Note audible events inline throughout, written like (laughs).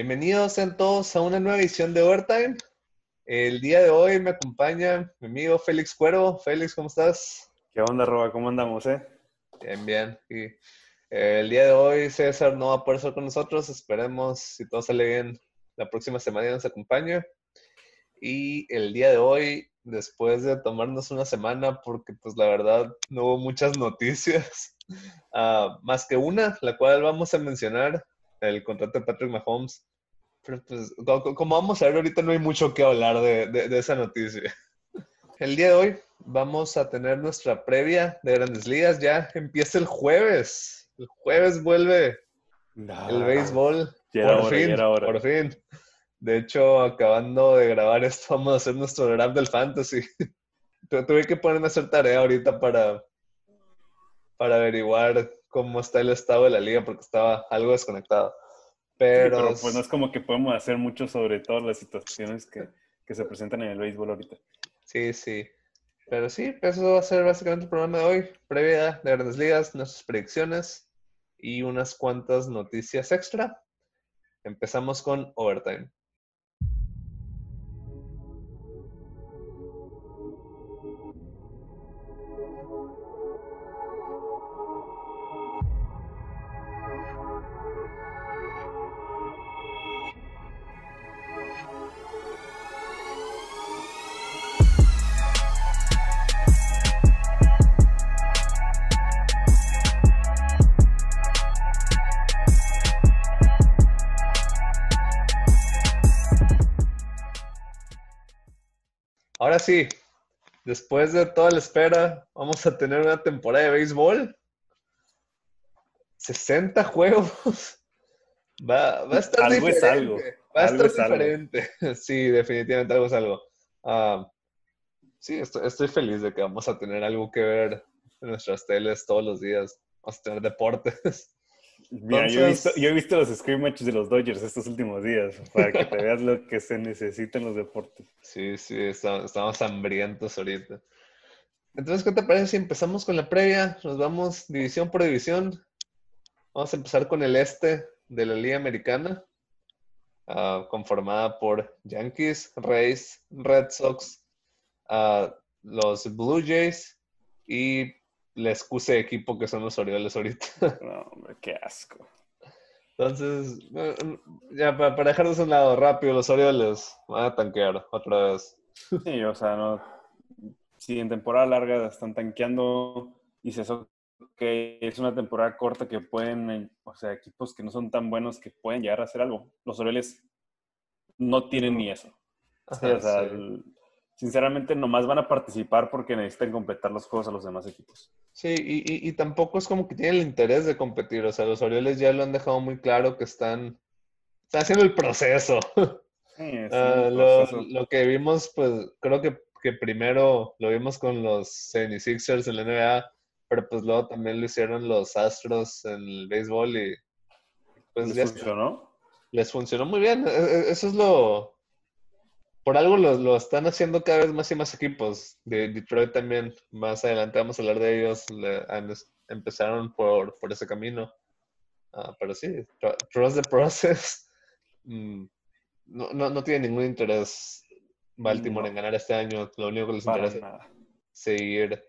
Bienvenidos en todos a una nueva edición de Overtime. El día de hoy me acompaña mi amigo Félix Cuero. Félix, ¿cómo estás? ¿Qué onda, Roba? ¿Cómo andamos, eh? Bien, bien. Y, eh, el día de hoy César no va a poder estar con nosotros. Esperemos, si todo sale bien, la próxima semana nos acompañe. Y el día de hoy, después de tomarnos una semana, porque pues la verdad no hubo muchas (laughs) noticias, ah, más que una, la cual vamos a mencionar, el contrato de Patrick Mahomes. Pero pues, co- como vamos a ver ahorita, no hay mucho que hablar de, de- de esa noticia. (laughs) El día de hoy vamos a tener nuestra previa de Grandes Ligas. Ya empieza el jueves. El jueves vuelve el béisbol. Por hora, fin, por fin. De hecho, acabando de grabar esto, (laughs) vamos a hacer nuestro draft del fantasy. (laughs) Tu- Tuve que ponerme a hacer tarea ahorita para, para averiguar cómo está el estado de la liga porque estaba algo desconectado. Sí, Pero, pues no es como que podemos hacer mucho sobre todas las situaciones que, que se presentan en el béisbol ahorita. sí, sí. Pero sí, eso va a ser básicamente el programa de hoy. Previa de Grandes Ligas, nuestras predicciones y unas cuantas noticias extra. Empezamos con Overtime. Sí, después de toda la espera, vamos a tener una temporada de béisbol. 60 juegos. Va, va a estar Algo es diferente. algo, Va a algo estar es algo. (laughs) Sí, definitivamente algo es algo. Ah, sí, estoy, estoy feliz de que vamos a tener algo que ver en nuestras teles todos los días. Vamos a tener deportes. Mira, yo, he visto, yo he visto los scrimmages de los Dodgers estos últimos días para que te (laughs) veas lo que se necesita en los deportes. Sí, sí, estamos hambrientos ahorita. Entonces, ¿qué te parece si empezamos con la previa? Nos vamos división por división. Vamos a empezar con el este de la Liga Americana, ah, conformada por Yankees, Rays, Red Sox, ah, los Blue Jays y la excusa de equipo que son los Orioles ahorita. (laughs) No, hombre, qué asco. Entonces, ya para, dejarlos a un lado rápido, los Orioles van a tanquear otra vez. Sí, o sea, no. Si en temporada larga están tanqueando y se que es una temporada corta que pueden, eh, o sea, equipos que no son tan buenos que pueden llegar a hacer algo. Los Orioles no tienen ni eso. Sí, Ajá, o sea, sí. el- sinceramente nomás van a participar porque necesitan completar los juegos a los demás equipos. Sí, y, y- y tampoco es como que tienen el interés de competir. O sea, los Orioles ya lo han dejado muy claro que están, están haciendo el proceso. (laughs) Sí, es Ah, un lo, proceso. lo que vimos, pues creo que, que primero lo vimos con los 76ers en la NBA, pero pues luego también lo hicieron los Astros en el béisbol y pues ¿Les ya funcionó? les funcionó muy bien. E- e- Eso es lo... Por algo lo, lo están haciendo cada vez más y más equipos. De Detroit también, más adelante vamos a hablar de ellos. le- empezaron por, por ese camino. Ah, pero sí, tr- trust the process. (laughs) Mm, No, no, no tiene ningún interés Baltimore No. en ganar este año. Lo único que les Para interesa nada. es seguir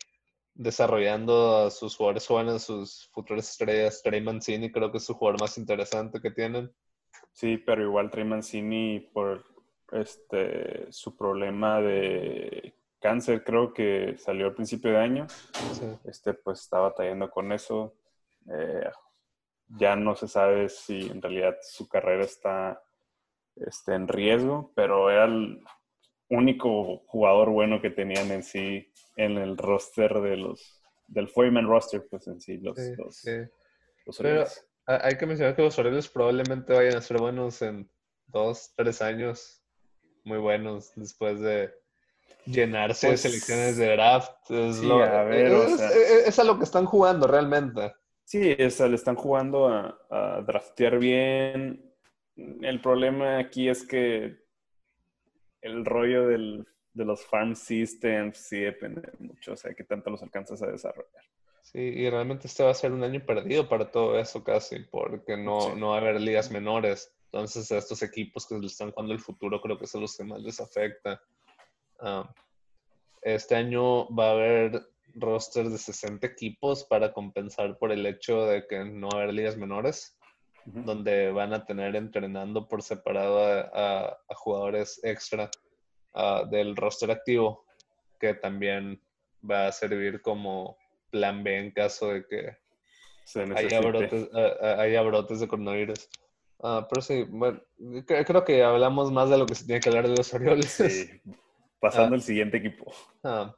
desarrollando a sus jugadores jóvenes, sus futuras estrellas. Trey Mancini creo que es su jugador más interesante que tienen. Sí, pero igual Trey Mancini por este su problema de cáncer, creo que salió al principio de año. Sí. Este pues está batallando con eso. Eh, ya no se sabe si en realidad su carrera está este, en riesgo, pero era el único jugador bueno que tenían en sí en el roster de los del 40 roster, pues en sí, los, Sí, los, sí. los Pero hay que mencionar que los Orioles probablemente vayan a ser buenos en dos, tres años. Muy buenos después de llenarse Pues, de selecciones de draft. Es, sí, lo- a ver, o es- sea. es- es a lo que están jugando realmente. Sí, sea, le están jugando a, a draftear bien. El problema aquí es que el rollo del, de los farm systems sí depende mucho, o sea, que tanto los alcanzas a desarrollar. Sí, y realmente este va a ser un año perdido para todo eso casi, porque no, Sí. no va a haber ligas menores. Entonces, a estos equipos que le están jugando el futuro, creo que son los que más les afecta. Ah, este año va a haber roster de 60 equipos para compensar por el hecho de que no va a haber ligas menores, donde van a tener entrenando por separado a, jugadores extra ah, del roster activo, que también va a servir como plan B en caso de que haya brotes, haya brotes de coronavirus. Ah, pero sí, bueno, creo que hablamos más de lo que se tiene que hablar de los Orioles. Sí. Pasando ah. al siguiente equipo. (laughs) Ah,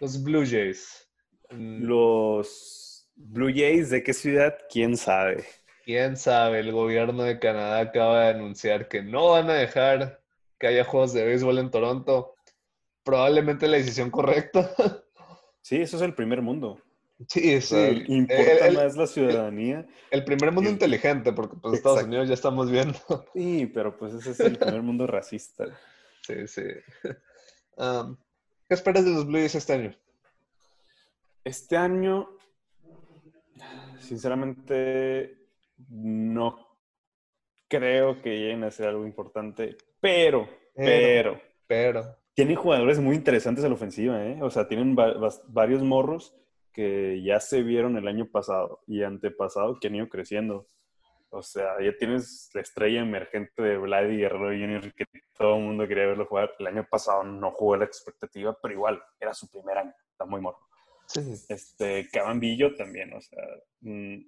los Blue Jays. Mm. Los Blue Jays, ¿de qué ciudad? ¿Quién sabe? ¿Quién sabe? El gobierno de Canadá acaba de anunciar que no van a dejar que haya juegos de béisbol en Toronto. Probablemente la decisión correcta. (laughs) Sí, eso es el primer mundo. Sí, sí. importa más la ciudadanía. El, primer mundo inteligente, porque pues Estados Unidos ya estamos viendo. Sí, pero pues ese es el primer mundo racista. Sí, sí. (laughs) ¿Qué esperas de los Blues este año? Este año, sinceramente, no creo que lleguen a ser algo importante, pero, pero, pero, tienen jugadores muy interesantes en la ofensiva, ¿eh? O sea, tienen varios morros que ya se vieron el año pasado y antepasado que han ido creciendo. O sea, ya tienes la estrella emergente de Vladi Guerrero Jr. que todo el mundo quería verlo jugar. El año pasado no jugó la expectativa, pero igual, era su primer año. Está muy morro. Sí. Este, Cabambillo también, o sea, mm,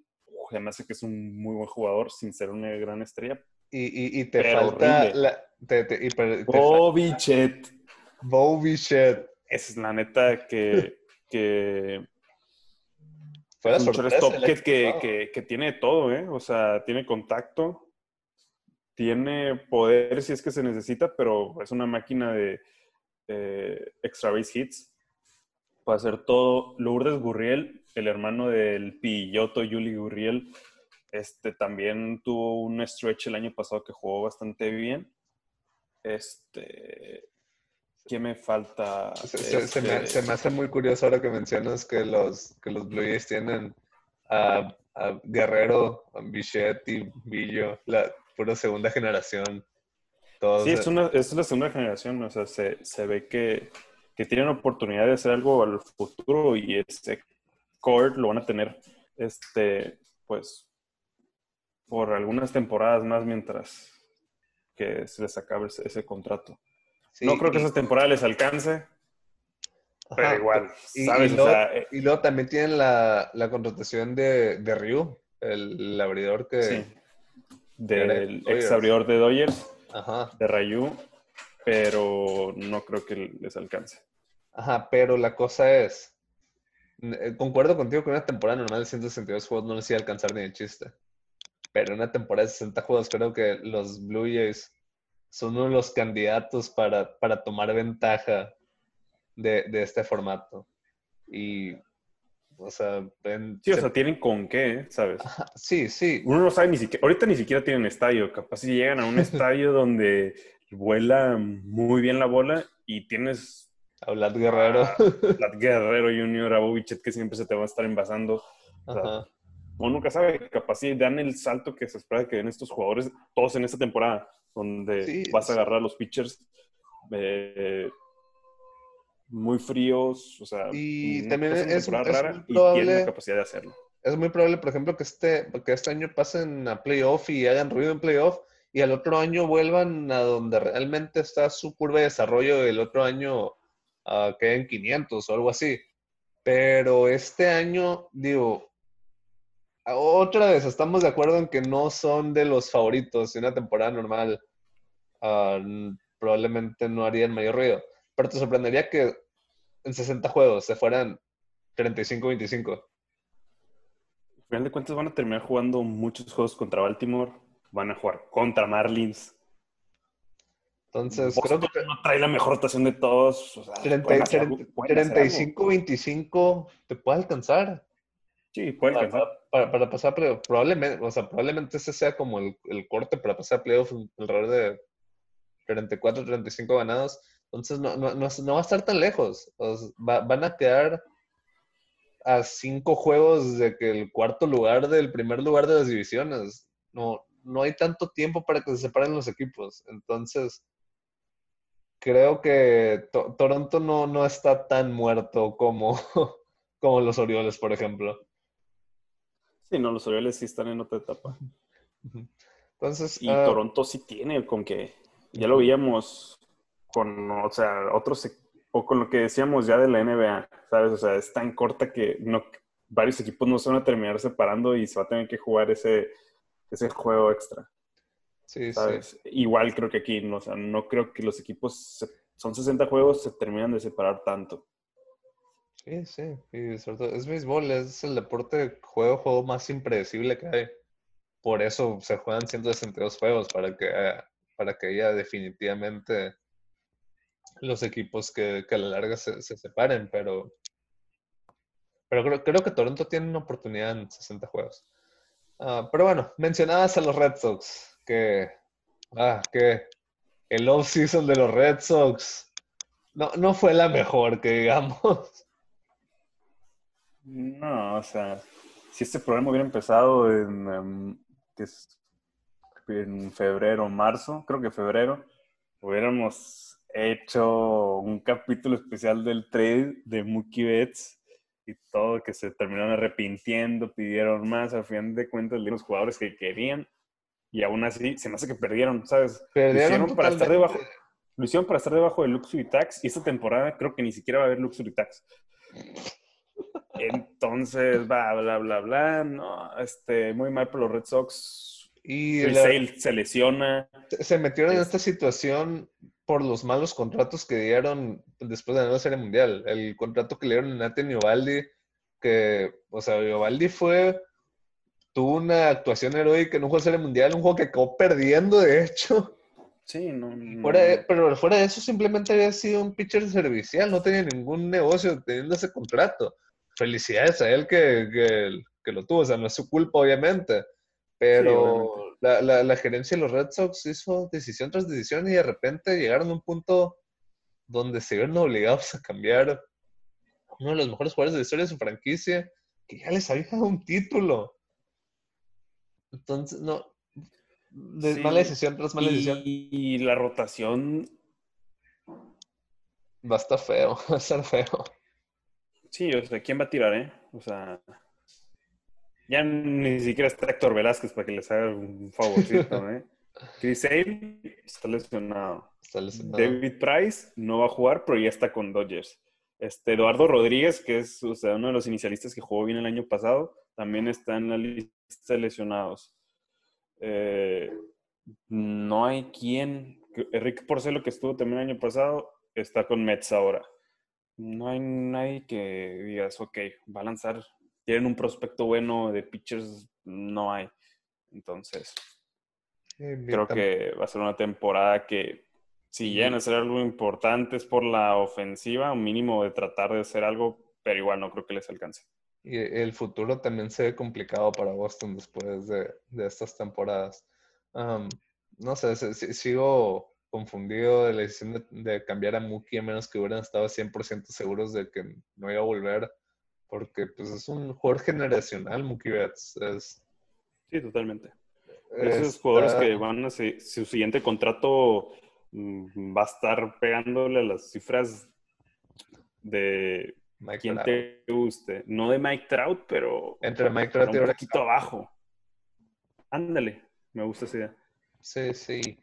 se me hace que es un muy buen jugador sin ser una gran estrella. Y, y, te falta la, te, te, Bobichet. Bobichet. Esa es la neta que, que fue un shortstop que, que, tiene todo, ¿eh? O sea, tiene contacto, tiene poder si es que se necesita, pero es una máquina de extra base hits. Puede hacer todo. Lourdes Gurriel, el hermano del Pilloto Yuli Gurriel, este también tuvo un stretch el año pasado que jugó bastante bien. Este, ¿Qué me falta? Se, me, hace muy curioso ahora que mencionas que los, que los Blue Jays tienen a, Guerrero, a Bichette y Villo, la pura segunda generación. sí, es, una, es la segunda generación, o sea, se, se ve que, que, tienen oportunidad de hacer algo al futuro y este core lo van a tener, este, pues, por algunas temporadas más mientras que se les acabe ese contrato no creo que esas temporadas les alcance. pero igual, y, ¿sabes? Eh, y, luego, también tienen la, contratación de, de, Ryu, el, abridor que... Sí. Del ex abridor de Dodgers, Ajá. de Ryu, pero no creo que les alcance. Ajá, pero la cosa es, eh, concuerdo contigo que una temporada normal de 162 juegos no les iba a alcanzar ni de chiste. Pero una temporada de 60 juegos creo que los Blue Jays son uno de los candidatos para, para tomar ventaja de, de, este formato. Y, o sea, sí, o sea, tienen con qué, ¿sabes? sí, sí. Uno no sabe ni siquiera, ahorita ni siquiera tienen estadio, capaz si llegan a un (laughs) estadio donde vuela muy bien la bola y tienes... A Vlad Guerrero. A Vlad Guerrero Junior, a Bobichet, que siempre se te va a estar envasando. O uno nunca sabe, capaz si dan el salto que se espera que den estos jugadores, todos en esta temporada donde vas a agarrar los pitchers eh, muy fríos, o sea, y también es, rara y tienen la capacidad de hacerlo. Es muy probable, por ejemplo, que este, que este año pasen a playoff y hagan ruido en playoff y al otro año vuelvan a donde realmente está su curva de desarrollo y el otro año uh, queden 500 o algo así. Pero este año, digo, otra vez, estamos de acuerdo en que no son de los favoritos. En una temporada normal ah, probablemente no harían mayor ruido. Pero te sorprendería que en 60 juegos se fueran 35-25. Al final de cuentas van a terminar jugando muchos juegos contra Baltimore. Van a jugar contra Marlins. Entonces, creo que no trae la mejor rotación de todos. 35-25 te puede alcanzar. Sí, puede alcanzar para, pasar a probablemente, o sea, probablemente ese sea como el, corte para pasar a playoff alrededor de 34, 35 ganados. Entonces no, no, no, va a estar tan lejos. van a quedar a cinco juegos de que el cuarto lugar del primer lugar de las divisiones. No, no hay tanto tiempo para que se separen los equipos. Entonces, creo que Toronto no, no está tan muerto como, (laughs) como los Orioles, por ejemplo. Sí, no, los Orioles sí están en otra etapa. Entonces, y ah, Toronto sí tiene con que, ya lo veíamos con, o sea, otros, o con lo que decíamos ya de la NBA, ¿sabes? O sea, es tan corta que no, varios equipos no se van a terminar separando y se va a tener que jugar ese, ese juego extra. Sí, ¿sabes? Igual creo que aquí, no, o sea, no creo que los equipos, son 60 juegos, se terminan de separar tanto. Sí, sí, y sobre todo es béisbol, es el deporte juego, juego más impredecible que hay. Por eso se juegan 162 juegos, para que, para que haya definitivamente los equipos que, a la larga se, separen, pero, pero creo, creo, que Toronto tiene una oportunidad en 60 juegos. Ah, pero bueno, mencionabas a los Red Sox, que, ah, que el off-season de los Red Sox no, no fue la mejor, que digamos. No, o sea, si este programa hubiera empezado en, em, en febrero, marzo, creo que febrero, hubiéramos hecho un capítulo especial del trade de Mookie Betts y todo, que se terminaron arrepintiendo, pidieron más, a fin de cuentas, los jugadores que querían, y aún así se me hace que perdieron, ¿sabes? Perdieron para estar debajo. Lo hicieron para estar debajo del Luxury Tax y esta temporada creo que ni siquiera va a haber Luxury Tax. Entonces, va, bla, bla, bla, no, este, muy mal por los Red Sox. Y se lesiona. Se metieron en esta situación por los malos contratos que dieron después de la Serie Mundial. El contrato que le dieron a Nathan Iovaldi, que, o sea, Iovaldi fue, tuvo una actuación heroica en un juego de Serie Mundial, un juego que acabó perdiendo, de hecho. Sí, no, pero fuera de eso simplemente había sido un pitcher servicial, no tenía ningún negocio teniendo ese contrato. Felicidades a él que, que, lo tuvo, o sea, no es su culpa obviamente, pero la, la, gerencia de los Red Sox hizo decisión tras decisión y de repente llegaron a un punto donde se vieron obligados a cambiar uno de los mejores jugadores de la historia de su franquicia, que ya les había dado un título. Entonces, no, de mala decisión tras mala decisión. Y la rotación. Va a estar feo, (laughs) va a estar feo. Sí, o sea, ¿quién va a tirar, eh? O sea. Ya ni siquiera está Héctor Velázquez para que les haga un favorcito, (laughs) ¿eh? Chris Sale está lesionado. Está lesionado. David Price no va a jugar, pero ya está con Dodgers. Este, Eduardo Rodríguez, que es o sea, uno de los inicialistas que jugó bien el año pasado, también está en la lista de lesionados. Eh, no hay quien. Enrique Porcelo, que estuvo también el año pasado, está con Mets ahora. No hay nadie que digas, ok, va a lanzar. Tienen un prospecto bueno de pitchers, no hay. Entonces, creo que va a ser una temporada que, si llegan a ser algo importante, es por la ofensiva, un mínimo de tratar de hacer algo, pero igual no creo que les alcance. Y el futuro también se ve complicado para Boston después de, estas temporadas. no sé, sigo confundido de la decisión de, cambiar a Mookie a menos que hubieran estado 100% seguros de que no iba a volver. Porque pues es un jugador generacional, Mookie Betts. sí, totalmente. Esos jugadores que van a su, su siguiente contrato mm, va a estar pegándole a las cifras de quien te guste. No de Mike Trout, pero. Entre Mike Trout y un poquito abajo. Ándale, me gusta esa idea. Sí, sí.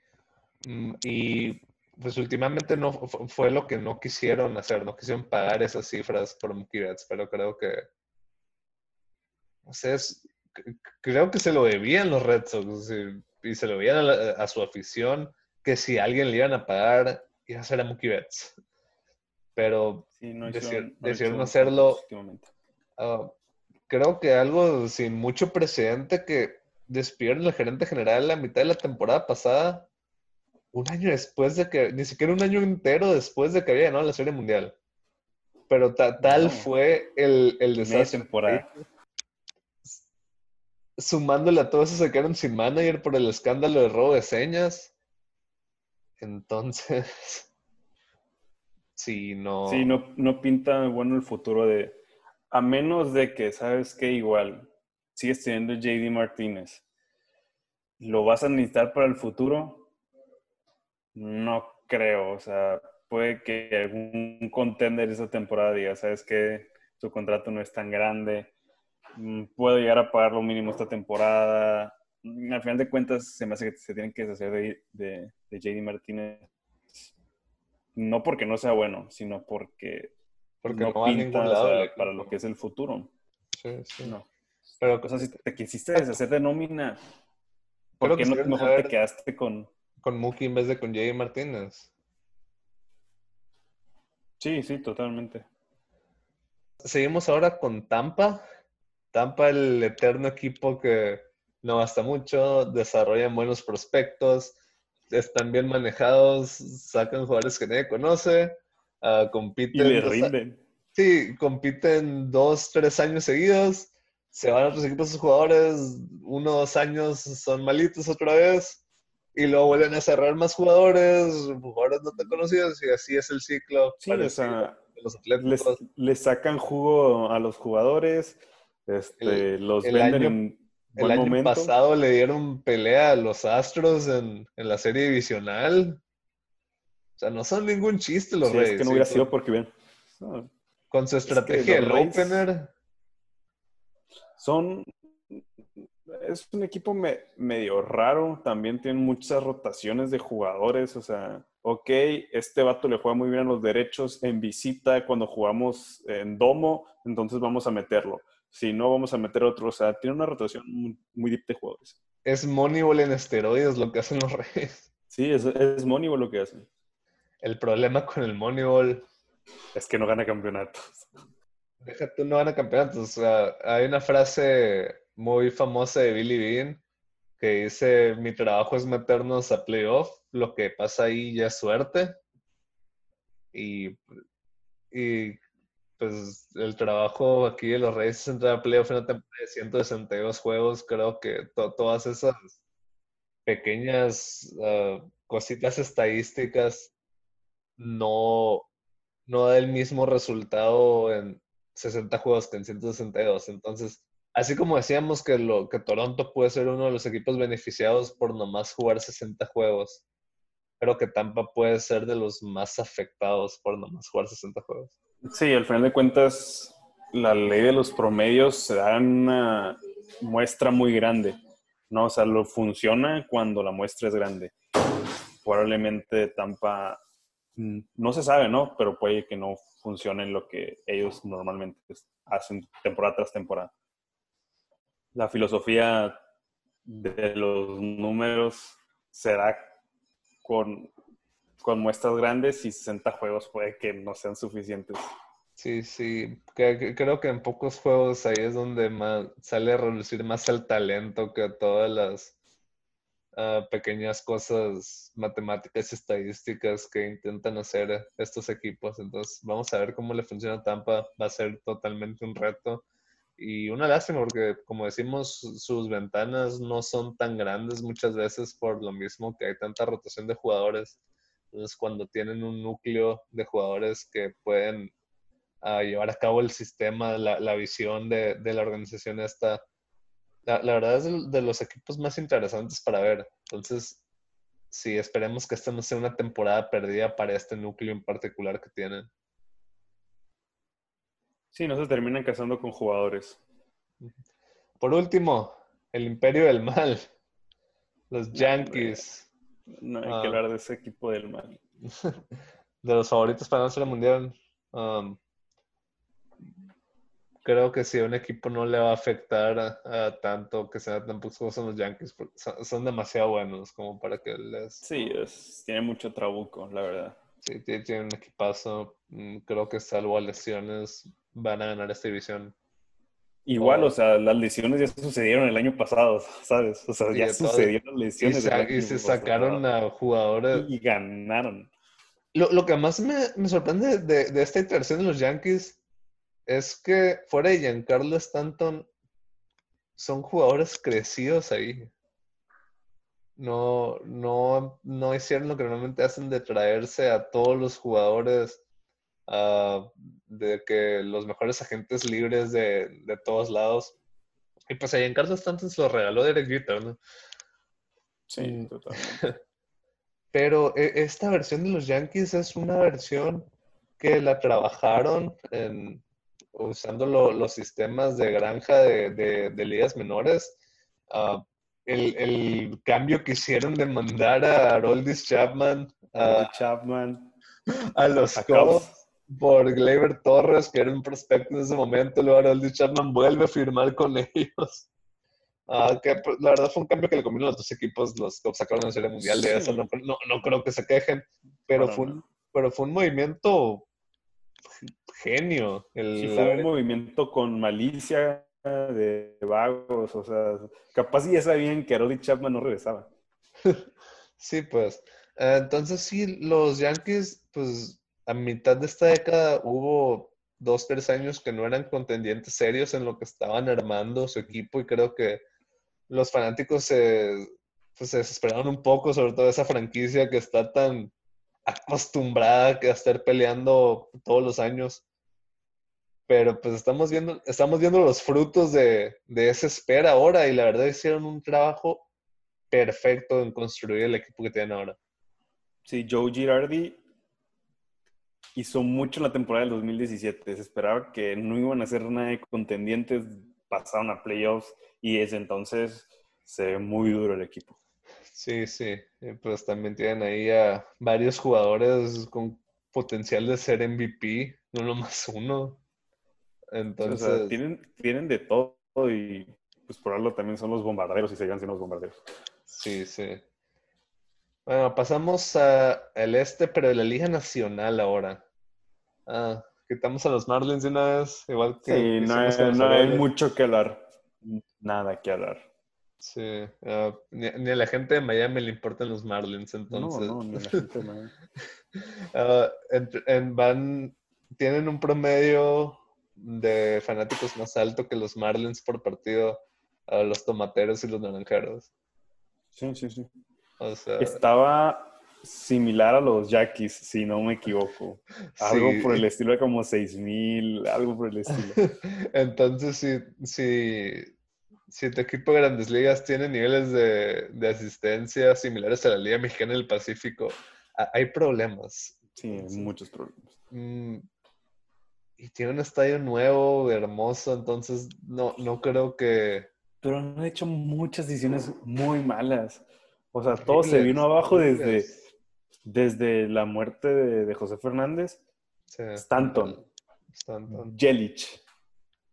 Mm, y pues últimamente no fue lo que no quisieron hacer, no quisieron pagar esas cifras por Betts, pero creo que. No sé, creo que se lo debían los Red Sox y se lo debían a, su afición que si alguien le iban a pagar, iba a ser a Mookie Betts pero decidieron hacerlo. Ah, creo que algo sin mucho precedente que despidieron al gerente general la mitad de la temporada pasada, un año después de que, ni siquiera un año entero después de que había ganado la Serie Mundial. Pero tal fue el, el desastre. temporada. Sumándole a todo eso, se quedaron sin manager por el escándalo de robo de señas. Entonces. (laughs) Sí, no. Sí, no, no pinta bueno el futuro de. A menos de que, ¿sabes qué? Igual, sigues teniendo JD Martínez. ¿lo vas a necesitar para el futuro? No creo. O sea, puede que algún contender esa temporada diga, ¿sabes qué? Su contrato no es tan grande. Mm, puedo llegar a pagar lo mínimo esta temporada. Mm, al final de cuentas, se me hace que se tienen que deshacer de, de, de JD Martínez. No porque no sea bueno, sino porque, Porque no, no pinta o lado sea, equipo. para lo que es el futuro. Sí, sí. No. Pero O sea, si te quisiste deshacer de nómina, ¿por qué que no mejor te quedaste con... con Mookie en vez de con Jay Martínez. Sí, sí, totalmente. Seguimos ahora con Tampa. Tampa, el eterno equipo que no gasta mucho, desarrollan buenos prospectos, están bien manejados, sacan jugadores que nadie conoce, ah, Y compiten. le dos- rinden. Sí, compiten dos, tres años seguidos, se van a otros equipos sus jugadores, uno, dos años son malitos otra vez, y luego vuelven a cerrar más jugadores, jugadores no tan conocidos, y así es el ciclo Sí, o sea, de los les, atléticos. les sacan jugo a los jugadores, este, los el venden año- en El buen año momento. pasado le dieron pelea a los Astros en, en la serie divisional. O sea, no son ningún chiste los Sí, Reyes. es que no sí, hubiera con- sido porque, bien, no, Con su que estrategia los del Reyes- opener. son... Es un equipo me- medio raro, también tienen muchas rotaciones de jugadores, o sea, ok, este vato le juega muy bien a los derechos en visita cuando jugamos en domo, entonces vamos a meterlo. Si no, vamos a meter otro, o sea, tiene una rotación muy, muy deep de jugadores. Es Moneyball en esteroides lo que hacen los Reyes. Sí, es, es Moneyball lo que hacen. El problema con el Moneyball, Es que no gana campeonatos. deja tú no van a campeonatos. O sea, hay una frase muy famosa de Billy Bean que dice, mi trabajo es meternos a playoff, lo que pasa ahí ya es suerte. Y, y pues el trabajo aquí de los Reyes es entrar a playoff en una temporada de 162 juegos. Creo que to- todas esas pequeñas ah, cositas estadísticas no, no da el mismo resultado en 60 juegos que en 162. Entonces, así como decíamos que, lo, que Toronto puede ser uno de los equipos beneficiados por nomás jugar 60 juegos, creo que Tampa puede ser de los más afectados por nomás jugar 60 juegos. Sí, al final de cuentas, la ley de los promedios se da una muestra muy grande, ¿no? O sea, lo funciona cuando la muestra es grande. Probablemente Tampa, mm, no se sabe, ¿no? Pero puede que no funcione lo que ellos normalmente hacen temporada tras temporada. La filosofía de los números será con, con muestras grandes y 60 juegos puede que no sean suficientes. Sí, sí, creo que en pocos juegos ahí es donde sale a relucir más el talento que todas las ah, pequeñas cosas matemáticas y estadísticas que intentan hacer estos equipos. Entonces, vamos a ver cómo le funciona Tampa. Va a ser totalmente un reto. Y una lástima porque, como decimos, su- sus ventanas no son tan grandes muchas veces por lo mismo que hay tanta rotación de jugadores. Entonces, cuando tienen un núcleo de jugadores que pueden a llevar a cabo el sistema, la, la visión de, de la organización esta. La, la verdad es de, de los equipos más interesantes para ver. Entonces, sí, esperemos que esta no sea una temporada perdida para este núcleo en particular que tienen. Sí, no se terminan casando con jugadores. Por último, el imperio del mal. Los Yankees. No hay Ah. que hablar de ese equipo del mal. (laughs) de los favoritos para ganar el mundial. um, creo que si a un equipo no le va a afectar a, a tanto que sean tan pocos son los Yankees, son, son demasiado buenos como para que les... Sí, es- tiene mucho trabuco, la verdad. Sí, tie- tienen un equipazo. Mm, Creo que salvo a lesiones van a ganar esta división. Igual, Oh. o sea, las lesiones ya sucedieron el año pasado, (laughs) ¿sabes? O sea, Sí, ya sucedieron las Y, lesiones. sa- el año y se pasado. sacaron a jugadores... Y ganaron. Lo, lo que más me, me sorprende de, de esta iteración de los Yankees es que fuera de Giancarlo Stanton son jugadores crecidos ahí. No, no, no hicieron lo que normalmente hacen de traerse a todos los jugadores, ah, de que los mejores agentes libres de, de todos lados. Y pues a Giancarlo Stanton se lo regaló Derek Jeter, ¿no? Sí, totalmente. (laughs) Pero e- esta versión de los Yankees es una versión que la trabajaron en- usando lo- los sistemas de granja de, de- de ligas menores. Ah, el, el cambio que hicieron de mandar a Aroldis Chapman a, Chapman. a los Cubs. Por Gleyber Torres, que era un prospecto en ese momento, luego Aroldis Chapman vuelve a firmar con ellos. Ah, que pues, la verdad fue un cambio que le convino a los dos equipos. Los Cubs sacaron la Serie Mundial de Sí. eso. No, no, no creo que se quejen, pero Para fue, un, pero fue un movimiento genio. El, Sí, la fue un movimiento con malicia de vagos, o sea, capaz ya sabían que Aroldis Chapman no regresaba. (laughs) Sí, pues. Eh, entonces sí, los Yankees, pues a mitad de esta década hubo dos, tres años que no eran contendientes serios en lo que estaban armando su equipo y creo que los fanáticos se, pues, se desesperaron un poco, sobre todo esa franquicia que está tan acostumbrada a estar peleando todos los años. Pero pues estamos viendo, estamos viendo los frutos de, de esa espera ahora y la verdad hicieron un trabajo perfecto en construir el equipo que tienen ahora. Sí, Joe Girardi hizo mucho en la temporada del 2017. Se esperaba que no iban a hacer nada de contendientes, pasaron a playoffs y desde entonces se ve muy duro el equipo. Sí, sí. Eh, Pues también tienen ahí a varios jugadores con potencial de ser MVP, no nomás (laughs) uno. O Entonces, sea, tienen, tienen de todo y pues por algo también son los bombarderos y seguirán siendo los bombarderos. sí, sí. Bueno, pasamos a el este, pero de la Liga Nacional ahora. Ah, quitamos a los Marlins de una vez, igual que Sí, no hay, no mucho que hablar. Nada que hablar. Sí, ah, ni, ni a la gente de Miami le importan los Marlins, No, entonces. no, ni la (laughs) gente, no. Ah, en- en- van, tienen un promedio de fanáticos más alto que los Marlins por partido a los tomateros y los naranjeros. Sí, sí, sí. O sea, Estaba similar a los Yaquis, si no me equivoco. Algo sí. por el estilo de como 6000, algo por el estilo. (laughs) Entonces, si, si, si tu equipo de grandes ligas tiene niveles de, de asistencia similares a la Liga Mexicana del Pacífico, ha- hay problemas. Sí, muchos problemas. Mm, y tiene un estadio nuevo, hermoso, entonces no, no creo que... Pero han hecho muchas decisiones muy malas. O sea, todo se vino abajo desde, desde la muerte de, de José Fernández, Sí, Stanton, Stanton. Yelich,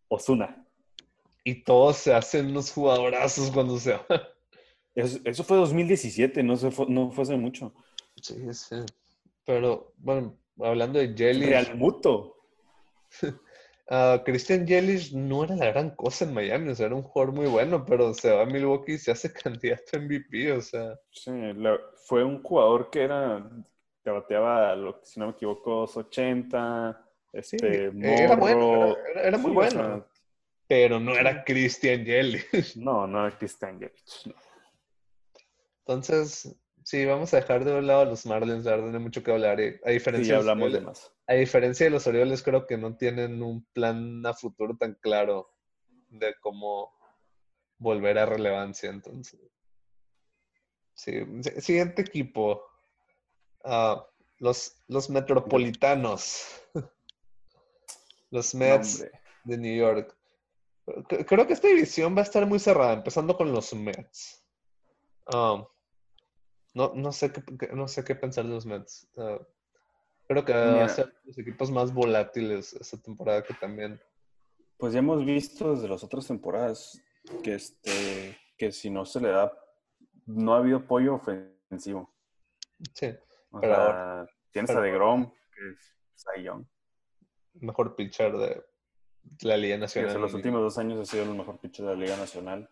Osuna. Y todos se hacen unos jugadorazos cuando se van. (laughs) Eso, eso fue 2017, no, se fue, no fue hace mucho. Sí, sí. Pero, bueno, hablando de Yelich, Real (laughs) Ah, Christian Yelich no era la gran cosa en Miami, o sea, era un jugador muy bueno, pero se va a Milwaukee y se hace (laughs) candidato a MVP, o sea, Sí, la- fue un jugador que era, que bateaba, si no me equivoco, 80, sí, este, era bueno, era, era- era muy Sí, o bueno, sea, pero no era Christian Yelich. no, no era Christian Yelich. no. Entonces, sí, vamos a dejar de un lado a los Marlins, la verdad, no hay mucho que hablar. y A diferencia, hablamos de más. a diferencia de los Orioles, creo que no tienen un plan a futuro tan claro de cómo volver a relevancia. Entonces, sí, si- siguiente equipo. Ah, los, los Metropolitanos. (laughs) Los Mets hombre. de New York. Creo que esta división va a estar muy cerrada, empezando con los Mets. Ah, no, no sé qué, no sé qué pensar de los Mets. Creo que va a ser los equipos más volátiles esta temporada que también. Pues ya hemos visto desde las otras temporadas que, este, que si no se le da, no ha habido apoyo ofensivo. Sí, O Pero sea, tienes pero a DeGrom, que es Cy Young. mejor pitcher de la Liga Nacional. sea, los últimos dos años ha sido el mejor pitcher de la Liga Nacional.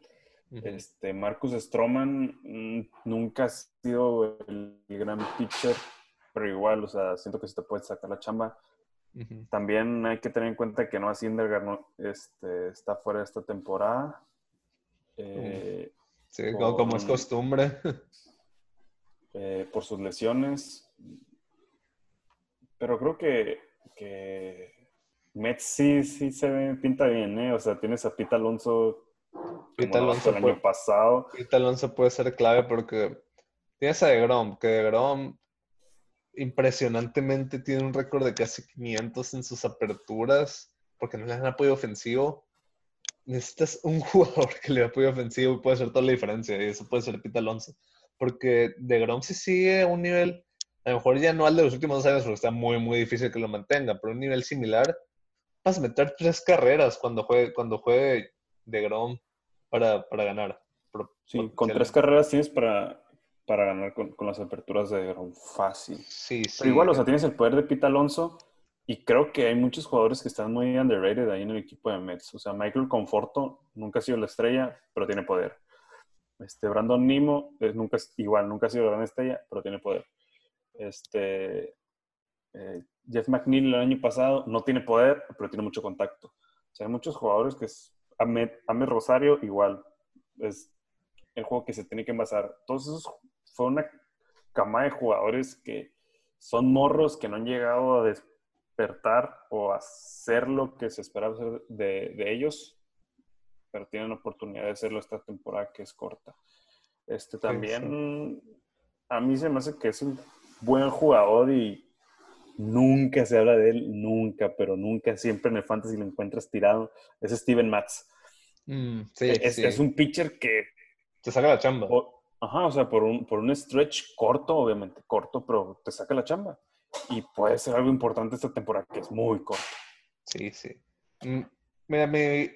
Este, Marcus Stroman mm, nunca ha sido el, el gran pitcher, pero igual, o sea, siento que se te puede sacar la chamba. También hay que tener en cuenta que Noah Syndergaard no, este, está fuera de esta temporada. Eh, Sí, como, como es costumbre. (laughs) eh, por sus lesiones. Pero creo que, que Mets sí, sí se ve, pinta bien, ¿eh? O sea, tienes a Pete Alonso Como Alonso el puede- año pasado. Pete Alonso puede ser clave porque tienes a DeGrom, que DeGrom impresionantemente tiene un récord de casi 500 en sus aperturas porque no le dan apoyo ofensivo. Necesitas un (laughs) jugador que le dé apoyo ofensivo y puede hacer toda la diferencia y eso puede ser Pete Alonso. Porque DeGrom si sigue a un nivel, a lo mejor ya no al de los últimos dos años porque está muy, muy difícil que lo mantenga, pero un nivel similar, vas a meter tres carreras cuando juegue, cuando juegue DeGrom para, para ganar. Sí, con tres carreras tienes para, para ganar con, con las aperturas de fácil. Sí, sí. Pero igual, o sea, tienes el poder de Pete Alonso y creo que hay muchos jugadores que están muy underrated ahí en el equipo de Mets. O sea, Michael Conforto nunca ha sido la estrella, pero tiene poder. Este, Brandon Nimo eh, nunca, es- igual, nunca ha sido la gran estrella, pero tiene poder. Este, eh, Jeff McNeil el año pasado no tiene poder, pero tiene mucho contacto. O sea, hay muchos jugadores que es Ahmed, Ahmed Rosario igual es el juego que se tiene que envasar. Todos esos fue una cama de jugadores que son morros que no han llegado a despertar o a hacer lo que se esperaba hacer de, de ellos, pero tienen oportunidad de hacerlo esta temporada que es corta. Este también a mí se me hace que es un buen jugador y nunca se habla de él, nunca, pero nunca, siempre en el fantasy lo encuentras tirado. Es Steven Matz. Mm, sí, es, sí. es un pitcher que Te saca la chamba. o- ajá, o sea, por un, por un stretch corto, obviamente, corto, pero te saca la chamba. Y puede ser algo importante esta temporada, que es muy corto. Sí, sí. Mm, Mira, mi,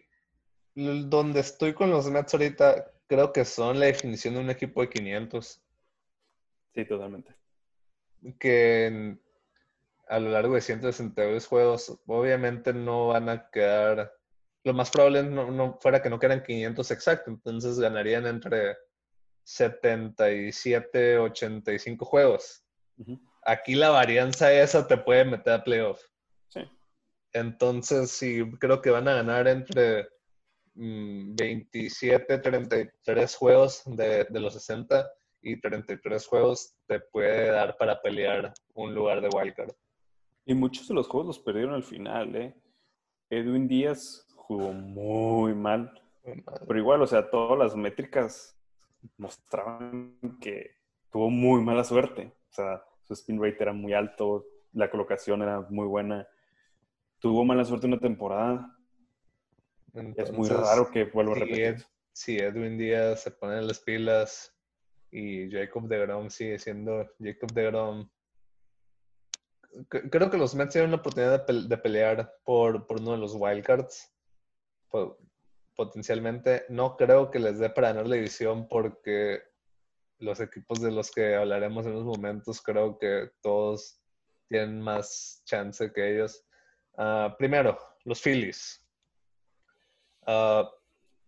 donde estoy con los Mets ahorita, creo que son la definición de un equipo de 500. Sí, totalmente. Que a lo largo de 162 juegos, obviamente no van a quedar. Lo más probable no, no fuera que no quedan 500 exacto, entonces ganarían entre 77, 85 juegos. Ujú. Aquí la varianza esa te puede meter a playoff. Sí. Entonces, sí, creo que van a ganar entre mm, 27, 33 juegos de, de los 60 y 33 juegos te puede dar para pelear un lugar de wildcard. Y muchos de los juegos los perdieron al final, ¿eh? Edwin Díaz jugó muy mal, pero igual, o sea, todas las métricas mostraban que tuvo muy mala suerte. O sea, su spin rate era muy alto, la colocación era muy buena. Tuvo mala suerte una temporada. es muy raro que vuelva a repetir. Ed- Si Edwin Díaz se pone las pilas y Jacob de Grom sigue siendo Jacob de Grom. Creo que los Mets tienen una oportunidad de, pe- de pelear por, por uno de los wildcards. Po- Potencialmente. No creo que les dé para ganar la división porque los equipos de los que hablaremos en unos momentos creo que todos tienen más chance que ellos. Ah, primero, los Phillies. Ah,